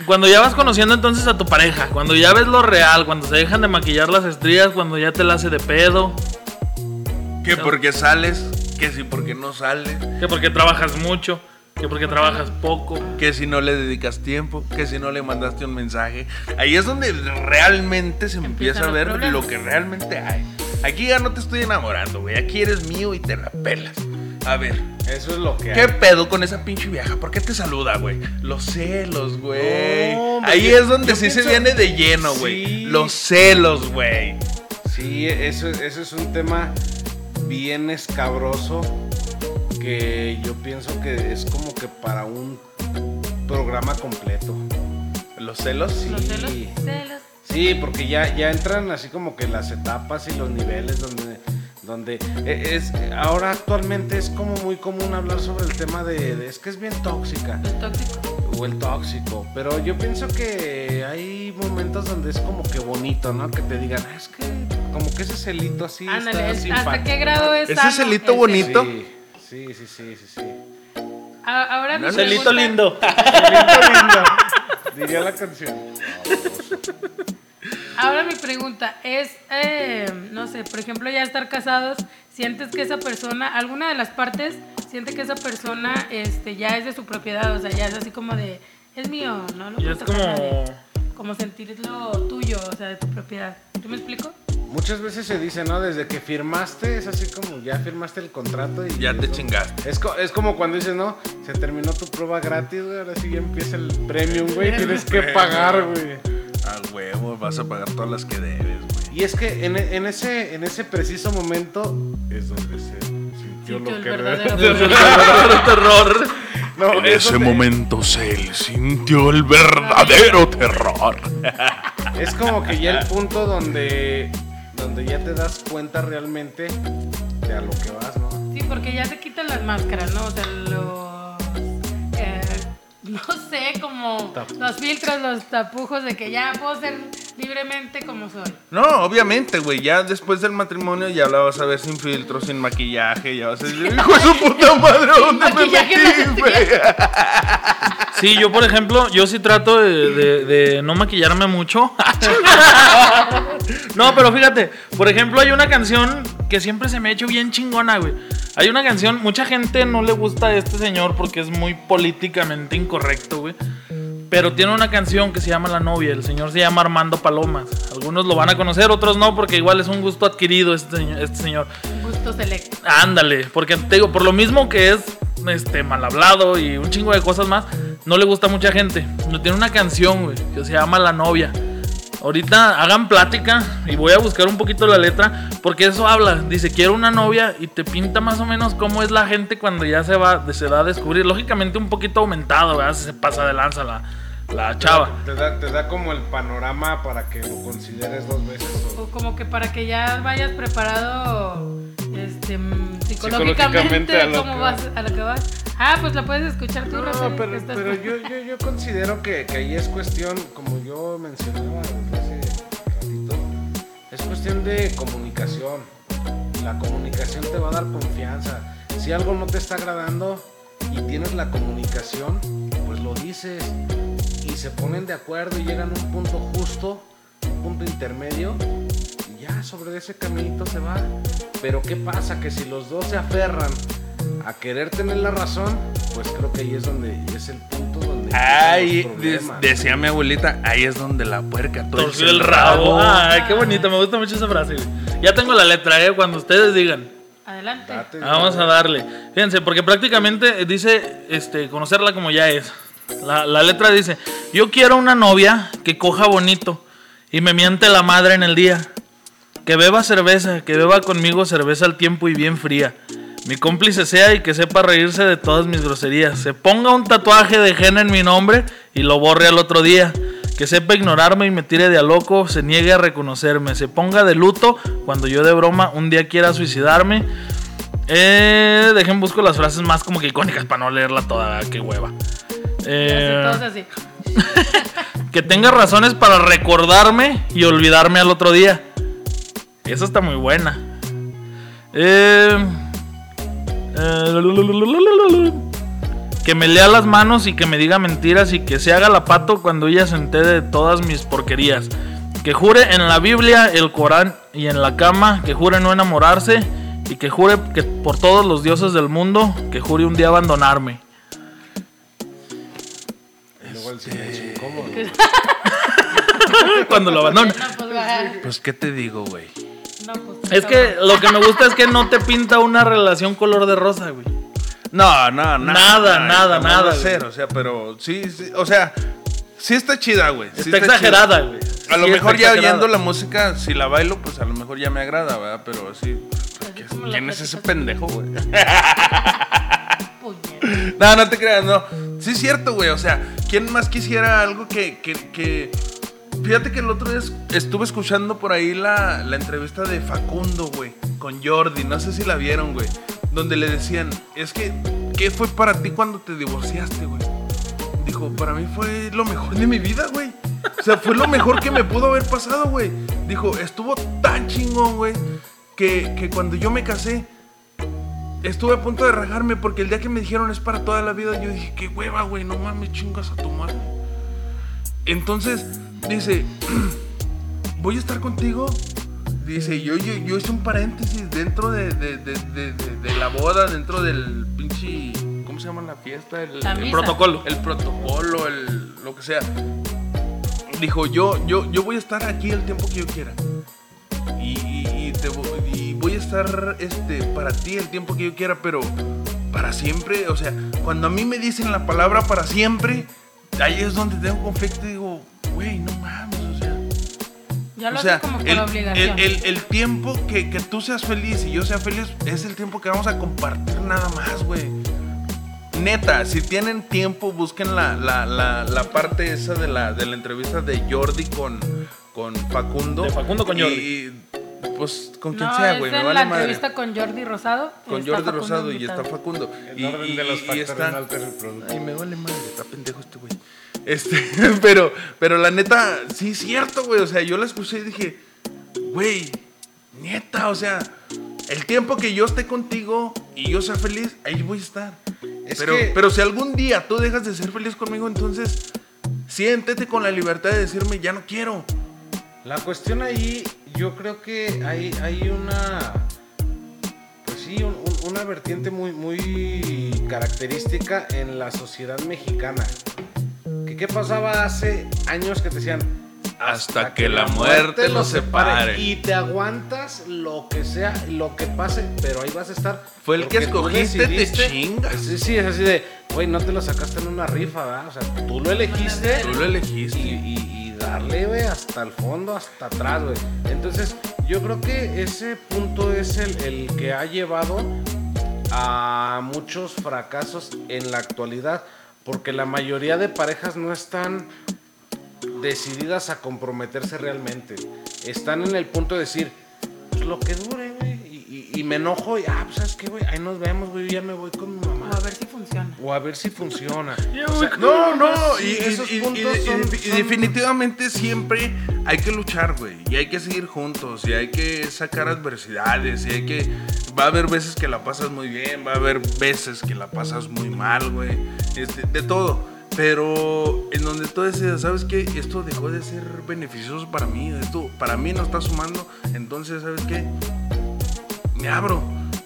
Cuando ya vas conociendo entonces a tu pareja, cuando ya ves lo real, cuando se dejan de maquillar las estrías, cuando ya te la hace de pedo, Que porque sales, que si porque no sales. que porque trabajas mucho, que porque trabajas poco. que si no le dedicas tiempo, que si no le mandaste un mensaje. Ahí es donde realmente se empieza a ver problemas. lo que realmente hay. Aquí ya no te estoy enamorando, güey. Aquí eres mío y te la pelas. A ver, Eso es lo que ¿qué hay. pedo con esa pinche vieja? ¿Por qué te saluda, güey? Los celos, güey. No, Ahí yo- es donde sí se pienso- viene de lleno, güey. Sí. Los celos, güey. Sí, eso, es- eso es un tema bien escabroso que yo pienso que es como que para un programa completo. Los celos, sí. Los celos. Celos. Sí, porque ya, ya entran así como que las etapas y los niveles donde, donde e- es ahora actualmente es como muy común hablar sobre el tema de, de- es que es bien tóxica Los tóxicos. O el tóxico, pero yo pienso que hay momentos donde es como que bonito, ¿no? Que te digan, "Ah, es que como que ese celito así Ándale, está es- simpático". ¿hasta qué grado es Ese celito el bonito. Sí, sí, sí, sí, sí. A- Ahora mi Celito pregunta- lindo. Celito lindo, diría la canción. Ahora mi pregunta es, eh, no sé, por ejemplo, ya estar casados, ¿sientes que esa persona, alguna de las partes, siente que esa persona este, ya es de su propiedad? O sea, ya es así como de, es mío, no lo Y es como... nadie. Como sentirlo tuyo, o sea, de tu propiedad. ¿Tú me explico? Muchas veces se dice, ¿no? Desde que firmaste, es así como ya firmaste el contrato y Ya te eso- chingaste. Es, co- es como cuando dices, no, se terminó tu prueba gratis, güey, ahora sí ya empieza el premium, güey, tienes que pagar, güey. Huevo, vas a pagar todas las que debes, güey. Y es que en, en ese, en ese preciso momento es donde se sintió lo el que verdadero Es el verdadero terror. No, En es ese donde- momento se sintió el verdadero terror. Es como que ya el punto donde, donde ya te das cuenta realmente de a lo que vas, ¿no? Sí, porque ya se quitan las máscaras, ¿no? O sea, los... no sé, como los filtros, los tapujos de que ya puedo ser libremente como soy. No, obviamente, güey. Ya después del matrimonio ya la vas a ver sin filtro, sin maquillaje. Ya vas a decir, hijo de su puta madre, ¿a ¿dónde me maquillaje metí, güey? Sí, yo por ejemplo, yo sí trato de, no maquillarme mucho. no, pero fíjate, por ejemplo, hay una canción que siempre se me ha hecho bien chingona, güey. Hay una canción, mucha gente no le gusta a este señor porque es muy políticamente incorrecto, güey. Pero tiene una canción que se llama La novia. El señor se llama Armando Palomas. Algunos lo van a conocer, otros no, porque igual es un gusto adquirido este. Este señor. Gusto selecto. Ándale, porque te digo, por lo mismo que es este mal hablado y un chingo de cosas más, no le gusta a mucha gente. No tiene una canción, güey, que se llama La novia. Ahorita hagan plática y voy a buscar un poquito la letra, porque eso habla. Dice, quiero una novia y te pinta más o menos cómo es la gente cuando ya se va, se da a descubrir. Lógicamente un poquito aumentado, ¿verdad? Se pasa de lanza la, la chava. Te da, te da como el panorama para que lo consideres dos veces. O como que para que ya vayas preparado este, mm, Psicológicamente a lo cómo que vas, a lo que vas. Ah, pues la puedes escuchar tú, No, pero, pero yo, yo, yo considero que, que ahí es cuestión, como yo mencionaba hace ratito, es cuestión de comunicación. La comunicación te va a dar confianza. Si algo no te está agradando y tienes la comunicación, pues lo dices y se ponen de acuerdo y llegan a un punto justo, un punto intermedio ya sobre ese caminito se va. Pero ¿qué pasa? Que si los dos se aferran a querer tener la razón, pues creo que ahí es donde es el punto donde Ay, decía mi abuelita, ahí es donde la puerca Torció el rabo. Ay, qué bonito, me gusta mucho esa frase. Ya tengo la letra, eh, cuando ustedes digan. Adelante. Date, Vamos a darle. Fíjense, porque prácticamente dice este, conocerla como ya es. La, la letra dice: Yo quiero una novia que coja bonito y me miente la madre en el día. Que beba cerveza, que beba conmigo cerveza al tiempo y bien fría. Mi cómplice sea y que sepa reírse de todas mis groserías. Se ponga un tatuaje de gen en mi nombre y lo borre al otro día. Que sepa ignorarme y me tire de a loco, se niegue a reconocerme. Se ponga de luto cuando yo de broma un día quiera suicidarme. Eh, dejen busco las frases más como que icónicas para no leerla toda, ¿verdad? qué hueva. Eh, así. que tenga razones para recordarme y olvidarme al otro día. Esa está muy buena. Eh, eh, que me lea las manos y que me diga mentiras y que se haga la pato cuando ella se entere de todas mis porquerías. Que jure en la Biblia, el Corán y en la cama, que jure no enamorarse y que jure que por todos los dioses del mundo, que jure un día abandonarme. Incómodo. Cuando lo abandone. No, pues. Pues, ¿qué te digo, güey? No, pues, Es que lo que me gusta es que no te pinta una relación color de rosa, güey. No, no, Nada, nada, nada, va a güey. ser, o sea, pero sí, sí, o sea, sí está chida, güey. sí Está exagerada, chida. güey. A lo mejor ya exagerada. oyendo la música, si la bailo, pues a lo mejor ya me agrada, ¿verdad? Pero sí, ¿quién es ese pendejo, güey? No, no te creas, no. Sí es cierto, güey. O sea, ¿quién más quisiera algo que, que, que- Fíjate que el otro día es- estuve escuchando por ahí la, la entrevista de Facundo, güey, con Jordi. No sé si la vieron, güey. Donde le decían, es que, ¿qué fue para ti cuando te divorciaste, güey? Dijo, para mí fue lo mejor de mi vida, güey. O sea, fue lo mejor que me pudo haber pasado, güey. Dijo, estuvo tan chingón, güey, que, que cuando yo me casé, estuve a punto de rajarme porque el día que me dijeron es para toda la vida, yo dije, qué hueva, güey, no mames, chingas a tu madre. Entonces, dice, voy a estar contigo. Dice, yo, yo, yo hice un paréntesis dentro de, de, de, de- la boda, dentro del pinche, ¿cómo se llama la fiesta? El, La el misa. protocolo. el protocolo, el, lo que sea. Dijo, yo, yo, yo voy a estar aquí el tiempo que yo quiera. Y, y- y te y voy a estar este, para ti el tiempo que yo quiera, pero para siempre, o sea, cuando a mí me dicen la palabra para siempre, ahí es donde tengo conflicto y digo, güey, no mames, o sea. Ya lo o sea, haces como el, obligación. el- el- el tiempo que, que tú seas feliz y yo sea feliz es el tiempo que vamos a compartir nada más, güey. Neta, si tienen tiempo, busquen la, la, la, la parte esa de la, de la entrevista de Jordi con, con Facundo. De Facundo con Y- Jordi. y, pues con quien no, sea, güey, me vale la madre. entrevista con Jordi Rosado. Con Jordi Facundo Rosado y está Facundo. El Y, orden y- de los y factores está-. Ay, me vale madre, está pendejo este güey. Este, pero, pero la neta, sí es cierto, güey. O sea, yo la escuché y dije, güey, neta, o sea, el tiempo que yo esté contigo y yo sea feliz, ahí voy a estar. Es pero, que- pero si algún día tú dejas de ser feliz conmigo, entonces siéntete con la libertad de decirme, ya no quiero. La cuestión ahí, yo creo que hay, hay una. Pues sí, un- un- una vertiente muy, muy característica en la sociedad mexicana. ¿Qué pasaba hace años que te decían? Hasta que la muerte los separe. Y te aguantas lo que sea, lo que pase, pero ahí vas a estar. Fue el que escogiste, te chingas. Sí, sí, es así de, güey, no te lo sacaste en una rifa, ¿verdad? O sea, tú lo elegiste. Tú lo elegiste. Y, y- y darle, güey, hasta el fondo, hasta atrás, güey. Entonces, yo creo que ese punto es el, el que ha llevado a muchos fracasos en la actualidad, porque la mayoría de parejas no están decididas a comprometerse realmente. Están en el punto de decir, pues lo que dure. Y, me enojo y, ah, pues sabes qué, güey, ahí nos vemos, güey, ya me voy con mi mamá. O a ver si funciona. O a ver si funciona. O sea, No, no, y, esos y- puntos y- son- y- y son- definitivamente siempre hay que luchar, güey, y hay que seguir juntos, y hay que sacar adversidades, y hay que... Va a haber veces que la pasas muy bien, va a haber veces que la pasas muy mal, güey, este, de todo. Pero en donde tú decidas, ¿sabes qué? Esto dejó de ser beneficioso para mí, esto para mí no está sumando, entonces, ¿sabes qué? Abro.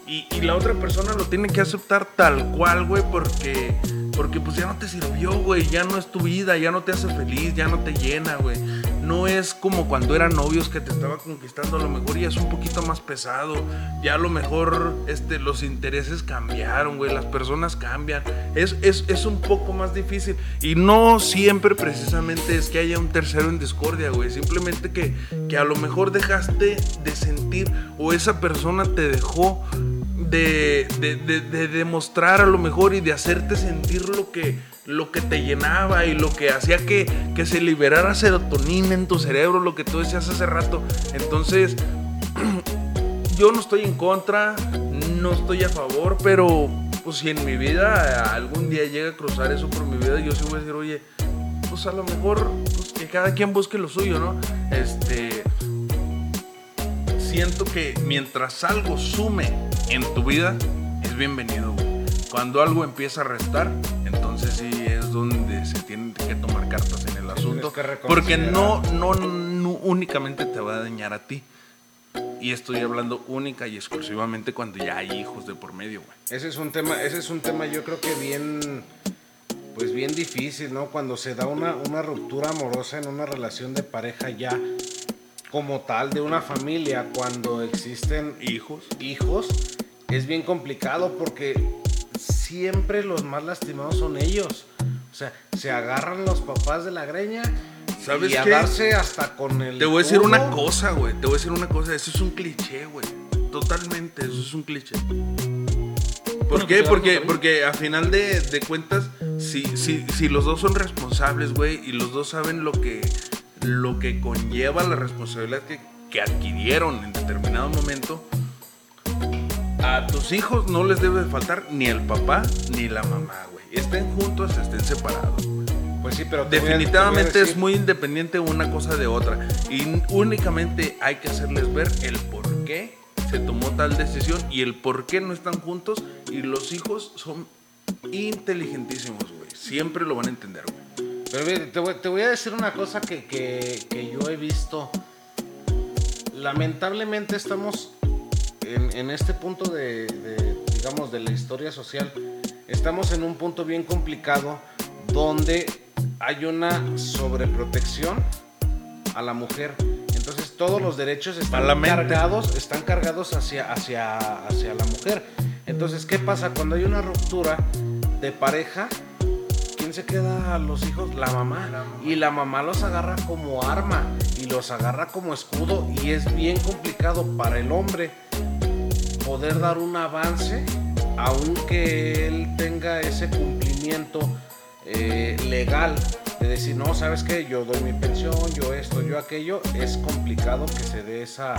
Y, y la otra persona lo tiene que aceptar tal cual, güey, porque, porque pues ya no te sirvió, güey, ya no es tu vida, ya no te hace feliz, ya no te llena, güey. No es como cuando eran novios que te estaba conquistando, a lo mejor ya es un poquito más pesado, ya a lo mejor este, los intereses cambiaron, güey, las personas cambian, es, es, es un poco más difícil. Y no siempre precisamente es que haya un tercero en discordia, güey, simplemente que, que a lo mejor dejaste de sentir o esa persona te dejó de, de, de- de demostrar a lo mejor y de hacerte sentir lo que, lo que te llenaba y lo que hacía que, que se liberara serotonina en tu cerebro, lo que tú decías hace rato. Entonces, yo no estoy en contra, no estoy a favor, pero pues si en mi vida algún día llega a cruzar eso por mi vida, yo sí voy a decir, oye, pues a lo mejor pues, que cada quien busque lo suyo, ¿no? Este, siento que mientras algo sume en tu vida, es bienvenido. güey. Cuando algo empieza a restar, entonces sí es donde se tienen que tomar cartas en el asunto. que Porque no, no, no únicamente te va a dañar a ti. Y estoy hablando única y exclusivamente cuando ya hay hijos de por medio, güey. Ese es un tema, ese es un tema yo creo que bien, pues bien difícil, ¿no? Cuando se da una, una ruptura amorosa en una relación de pareja ya como tal, de una familia, cuando existen Hijos. hijos, es bien complicado porque siempre los más lastimados son ellos. O sea, se agarran los papás de la greña ¿Sabes y a qué? darse hasta con el Te voy a decir una cosa, güey. Te voy a decir una cosa. Eso es un cliché, güey. Totalmente, eso es un cliché. ¿Por Bueno, qué? pues, Porque, porque a final de, de cuentas, si, si, si los dos son responsables, güey, y los dos saben lo que, lo que conlleva la responsabilidad que, que adquirieron en determinado momento, a tus hijos no les debe faltar ni el papá ni la mamá, güey. Estén juntos, estén separados. Pues sí, pero Definitivamente a es muy independiente una cosa de otra. Y únicamente hay que hacerles ver el por qué se tomó tal decisión y el por qué no están juntos. Y los hijos son inteligentísimos, güey. Siempre lo van a entender, güey. Pero te voy, te voy a decir una cosa que, que- que yo he visto. Lamentablemente estamos en, en este punto de, de, digamos, de la historia social. Estamos en un punto bien complicado donde hay una sobreprotección a la mujer. Entonces todos los derechos están cargados, están cargados hacia, hacia, hacia la mujer. Entonces, ¿qué pasa? Cuando hay una ruptura de pareja, ¿quién se queda a los hijos? La mamá. Y la mamá los agarra como arma y los agarra como escudo y es bien complicado para el hombre poder dar un avance aunque él tenga ese cumplimiento eh, legal de decir, no, sabes que yo doy mi pensión, yo esto, yo aquello, es complicado que se dé esa,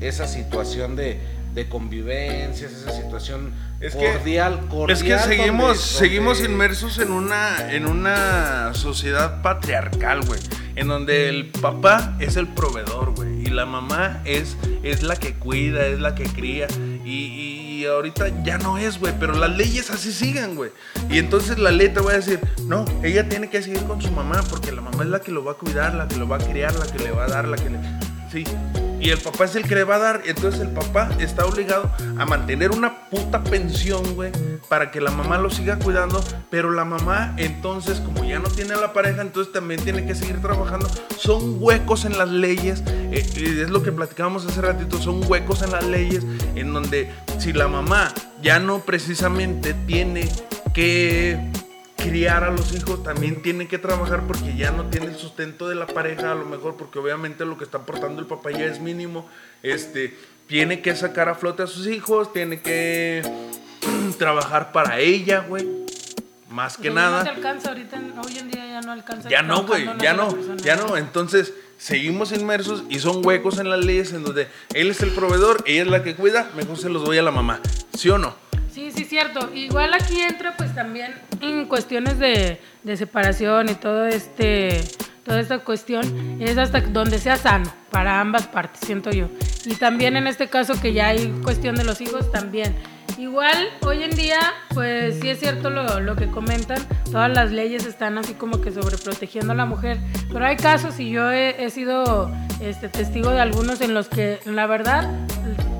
esa situación de, de convivencias, esa situación Es que- cordial, cordial. Es que seguimos, donde- seguimos donde- inmersos en una, en una sociedad patriarcal, güey. En donde el papá es el proveedor, güey. Y la mamá es, es la que cuida, es la que cría. Y, y- y ahorita ya no es, güey, pero las leyes así siguen, güey. Y entonces la ley te va a decir, no, ella tiene que seguir con su mamá porque la mamá es la que lo va a cuidar, la que lo va a criar, la que le va a dar, la que le... Sí. Y el papá es el que le va a dar. Entonces el papá está obligado a mantener una puta pensión, güey, para que la mamá lo siga cuidando. Pero la mamá, entonces, como ya no tiene a la pareja, entonces también tiene que seguir trabajando. Son huecos en las leyes. eh, eh, es lo que platicábamos hace ratito. Son huecos en las leyes en donde si la mamá ya no precisamente tiene que criar a los hijos también tiene que trabajar porque ya no tiene el sustento de la pareja a lo mejor porque obviamente lo que está aportando el papá ya es mínimo este tiene que sacar a flote a sus hijos tiene que trabajar para ella güey más que ya nada No te alcanza ahorita, hoy en día ya no alcanza. ya no, güey, ya no, ya no. Entonces, seguimos inmersos y son huecos en las leyes en donde él es el proveedor, ella es la que cuida, mejor se los doy a la mamá. ¿Sí o no? Sí, sí, cierto. Igual aquí entra pues también en cuestiones de, de separación y todo este, toda esta cuestión es hasta donde sea sano para ambas partes, siento yo. Y también en este caso que ya hay cuestión de los hijos también. Igual hoy en día pues sí es cierto lo, lo que comentan, todas las leyes están así como que sobreprotegiendo a la mujer, pero hay casos y yo he, he sido este, testigo de algunos en los que la verdad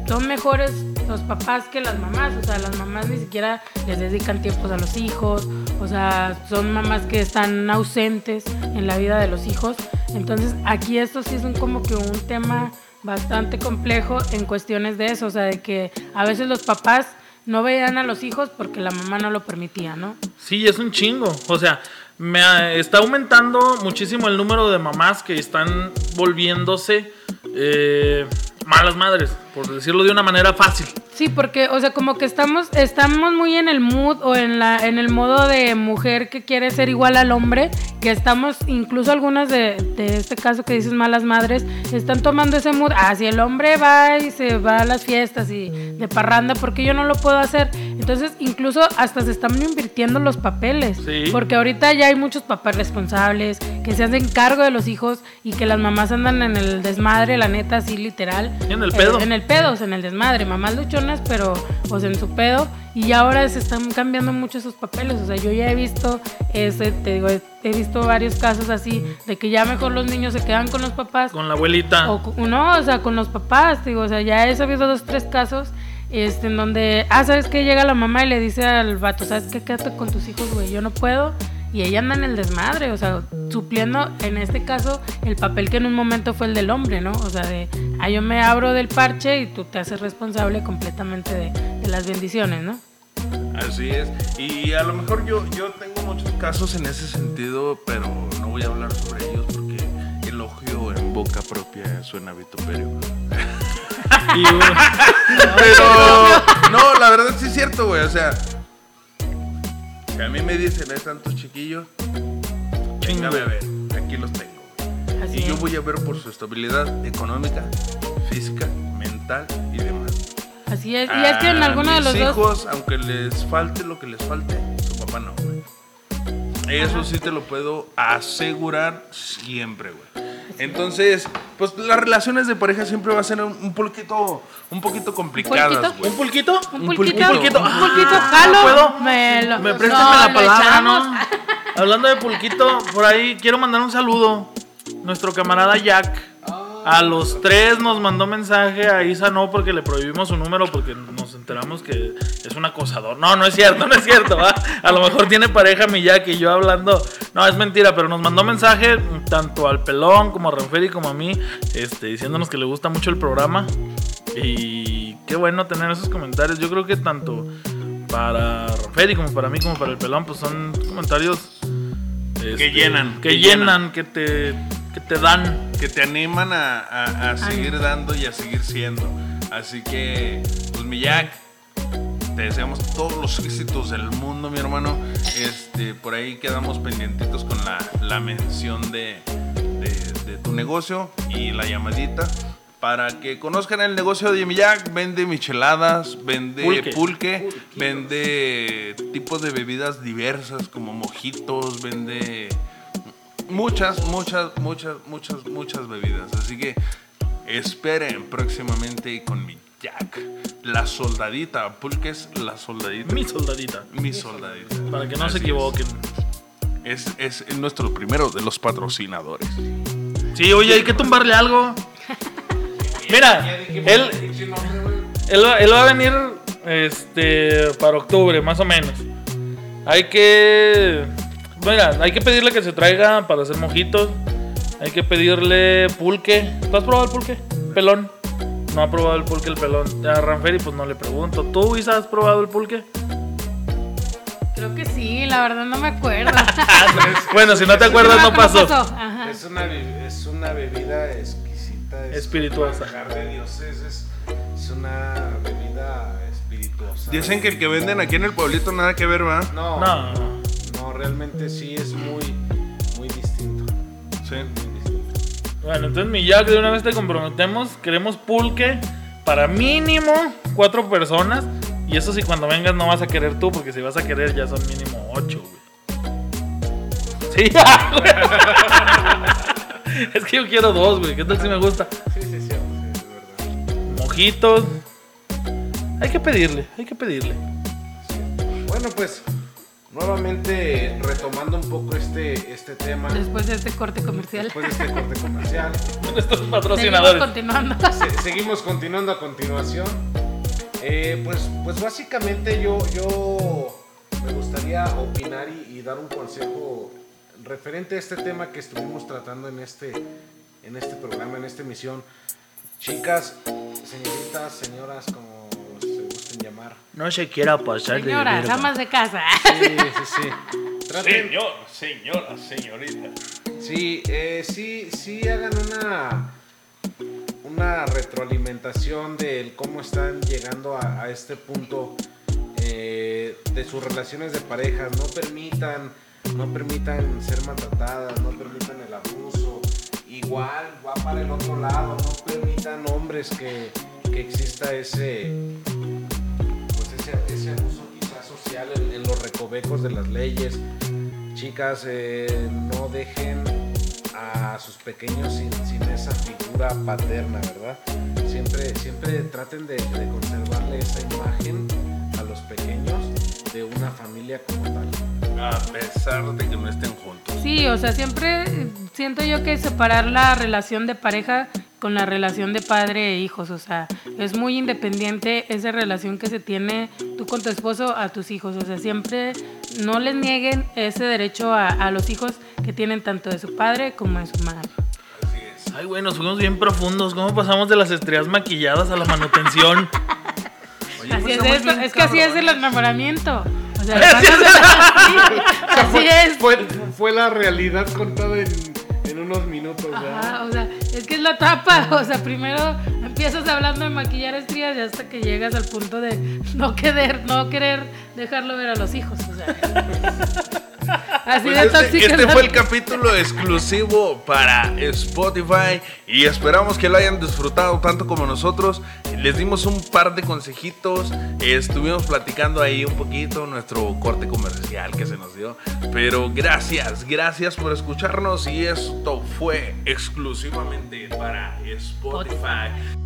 son mejores los papás que las mamás, o sea, las mamás ni siquiera les dedican tiempos a los hijos, o sea, son mamás que están ausentes en la vida de los hijos. Entonces, aquí esto sí es un, como que un tema bastante complejo en cuestiones de eso, o sea, de que a veces los papás no veían a los hijos porque la mamá no lo permitía, ¿no? Sí, es un chingo. O sea, me está aumentando muchísimo el número de mamás que están volviéndose eh, malas madres, por decirlo de una manera fácil. Sí, porque, o sea, como que estamos, estamos muy en el mood o en la, en el modo de mujer que quiere ser igual al hombre, que estamos, incluso algunas de, de este caso que dices malas madres, están tomando ese mood, ah, si el hombre va y se va a las fiestas y de parranda, porque yo no lo puedo hacer? Entonces, incluso hasta se están invirtiendo los papeles, Sí. porque ahorita ya hay muchos papás responsables que se hacen cargo de los hijos y que las mamás andan en el desmadre, la neta, así literal. En el Eh, pedo. en el pedo, o sea, en el desmadre, mamás luchonas, pero pues en su pedo. Y ahora se están cambiando mucho esos papeles. O sea, yo ya he visto, este, te digo, he, visto varios casos así, de que ya mejor los niños se quedan con los papás. Con la abuelita. O, no, o sea, con los papás, te digo, o sea, ya he sabido dos, tres casos. Este, en donde, ah, ¿sabes qué? Llega la mamá y le dice al vato, ¿sabes qué? Quédate con tus hijos, güey, yo no puedo. Y ella anda en el desmadre, o sea, supliendo en este caso el papel que en un momento fue el del hombre, ¿no? O sea, de, ah, yo me abro del parche y tú te haces responsable completamente de, de las bendiciones, ¿no? Así es. Y a lo mejor yo, yo tengo muchos casos en ese sentido, pero no voy a hablar sobre ellos porque elogio en boca propia suena vituperio. Pero, no, la verdad sí es cierto, güey. O sea, si a mí me dicen, hay tantos chiquillos, véngame a ver, aquí los tengo. Así Y yo es. voy a ver por su estabilidad económica, física, mental y demás. Así es. Y es que en A alguno de los dos. hijos, aunque les falte lo que les falte, su papá no. Eso sí te lo puedo asegurar siempre, güey. Entonces, pues las relaciones de pareja siempre va a ser un, un poquito, un poquito complicadas, ¿Pulquito? güey. ¿Un pulquito? Un Un pulquito, pulquito. un pulquito, Ah, un pulquito, ¿no jalo. puedo? Me, lo, Me no, préstame la lo palabra. ¿no? Hablando de pulquito, por ahí quiero mandar un saludo. Nuestro camarada Jack. A los tres nos mandó mensaje, a Isa no, porque le prohibimos su número, porque nos enteramos que es un acosador. No, no es cierto, no es cierto, ¿va? A lo mejor tiene pareja mi Jack y yo hablando. No, es mentira, pero nos mandó mensaje tanto al pelón como a Ranferi como a mí, este, diciéndonos que le gusta mucho el programa. Y qué bueno tener esos comentarios. Yo creo que tanto para Ranferi como para mí como para el pelón, pues son comentarios este, llenan, que, que llenan, que te, que te dan. Que te animan a, a- a seguir dando y a seguir siendo. Así que, pues mi Jack, te deseamos todos los éxitos del mundo, mi hermano. Este, por ahí quedamos pendientitos con la, la mención de, de- de tu negocio y la llamadita. Para que conozcan el negocio de mi Jack, vende micheladas, vende Pulque. pulque, vende tipos de bebidas diversas como mojitos, vende muchas, muchas, muchas, muchas, muchas bebidas. Así que esperen próximamente con mi Jack. La soldadita. Pulque es la soldadita. Mi soldadita. Mi soldadita. Para que no se equivoquen. Es, es, es nuestro primero de los patrocinadores. Sí, oye, hay que tumbarle algo. Mira, él, él, va, él va a venir este, para octubre, más o menos. Hay que. Mira, hay que pedirle que se traiga para hacer mojitos. Hay que pedirle pulque. ¿Tú has probado el pulque? Pelón. No ha probado el pulque el pelón. A Ranferi, pues no le pregunto. ¿Tú, Isa, has probado el pulque? Creo que sí, la verdad no me acuerdo. bueno, si no te acuerdas, no pasó. Ajá. Es una, es una bebida exquisita. Es Espirituosa. un manjar de dioses. Es, es una bebida espirituosa. Dicen que el que venden aquí en el pueblito nada que ver, ¿va? No, No. No, realmente sí es muy, muy distinto. Sí. Muy distinto. Bueno, entonces mi Jack, de una vez te comprometemos. Queremos pulque para mínimo cuatro personas. Y eso sí, cuando vengas no vas a querer tú, porque si vas a querer ya son mínimo ocho, güey. Sí, güey. Es que yo quiero dos, güey. ¿Qué tal si me gusta? Sí, sí, sí, sí, es verdad. Mojitos. Hay que pedirle, hay que pedirle. Bueno, pues nuevamente retomando un poco este, este tema. Después de este corte comercial. Después de este corte comercial. Nuestros Seguimos patrocinadores. continuando. Se- seguimos continuando a continuación. Eh, pues, pues básicamente yo, yo me gustaría opinar y, y dar un consejo referente a este tema que estuvimos tratando en este, en este programa, en esta emisión. Chicas, señoritas, señoras, como. No se quiera pasar Señoras, amas de casa. Sí, sí, sí. Traten, Señor, señora, señorita. Sí, eh, sí, sí hagan una una retroalimentación del cómo están llegando a, a este punto eh, de sus relaciones de pareja. No permitan, no permitan ser maltratadas, no permitan el abuso. Igual va para el otro lado, no permitan hombres que, que exista ese ese, ese abuso quizás social en, en los recovecos de las leyes. Chicas, eh, no dejen a sus pequeños sin, sin esa figura paterna, ¿verdad? Siempre, siempre traten de, de conservarle esa imagen a los pequeños de una familia como tal. A pesar de que no estén juntos. Sí, o sea, siempre eh, siento yo que separar la relación de pareja con la relación de padre e hijos, o sea, es muy independiente esa relación que se tiene tú con tu esposo a tus hijos, o sea, siempre no les nieguen ese derecho a, a los hijos que tienen tanto de su padre como de su madre. Ay, güey, nos fuimos bien profundos. ¿Cómo pasamos de las estrellas maquilladas a la manutención? así es, estamos esto, bien es que así es el enamoramiento. O sea, así, así es. Fue, fue la realidad contada en, en unos minutos, Ajá, o sea, es que es la etapa, o sea, primero empiezas hablando de maquillar estrías y hasta que llegas al punto de no querer, no querer dejarlo ver a los hijos, o sea. Así Pues de este, tóxica este fue el capítulo exclusivo para Spotify y esperamos que lo hayan disfrutado tanto como nosotros. Les dimos un par de consejitos, estuvimos platicando ahí un poquito nuestro corte comercial que se nos dio, pero gracias, gracias por escucharnos y esto fue exclusivamente para Spotify.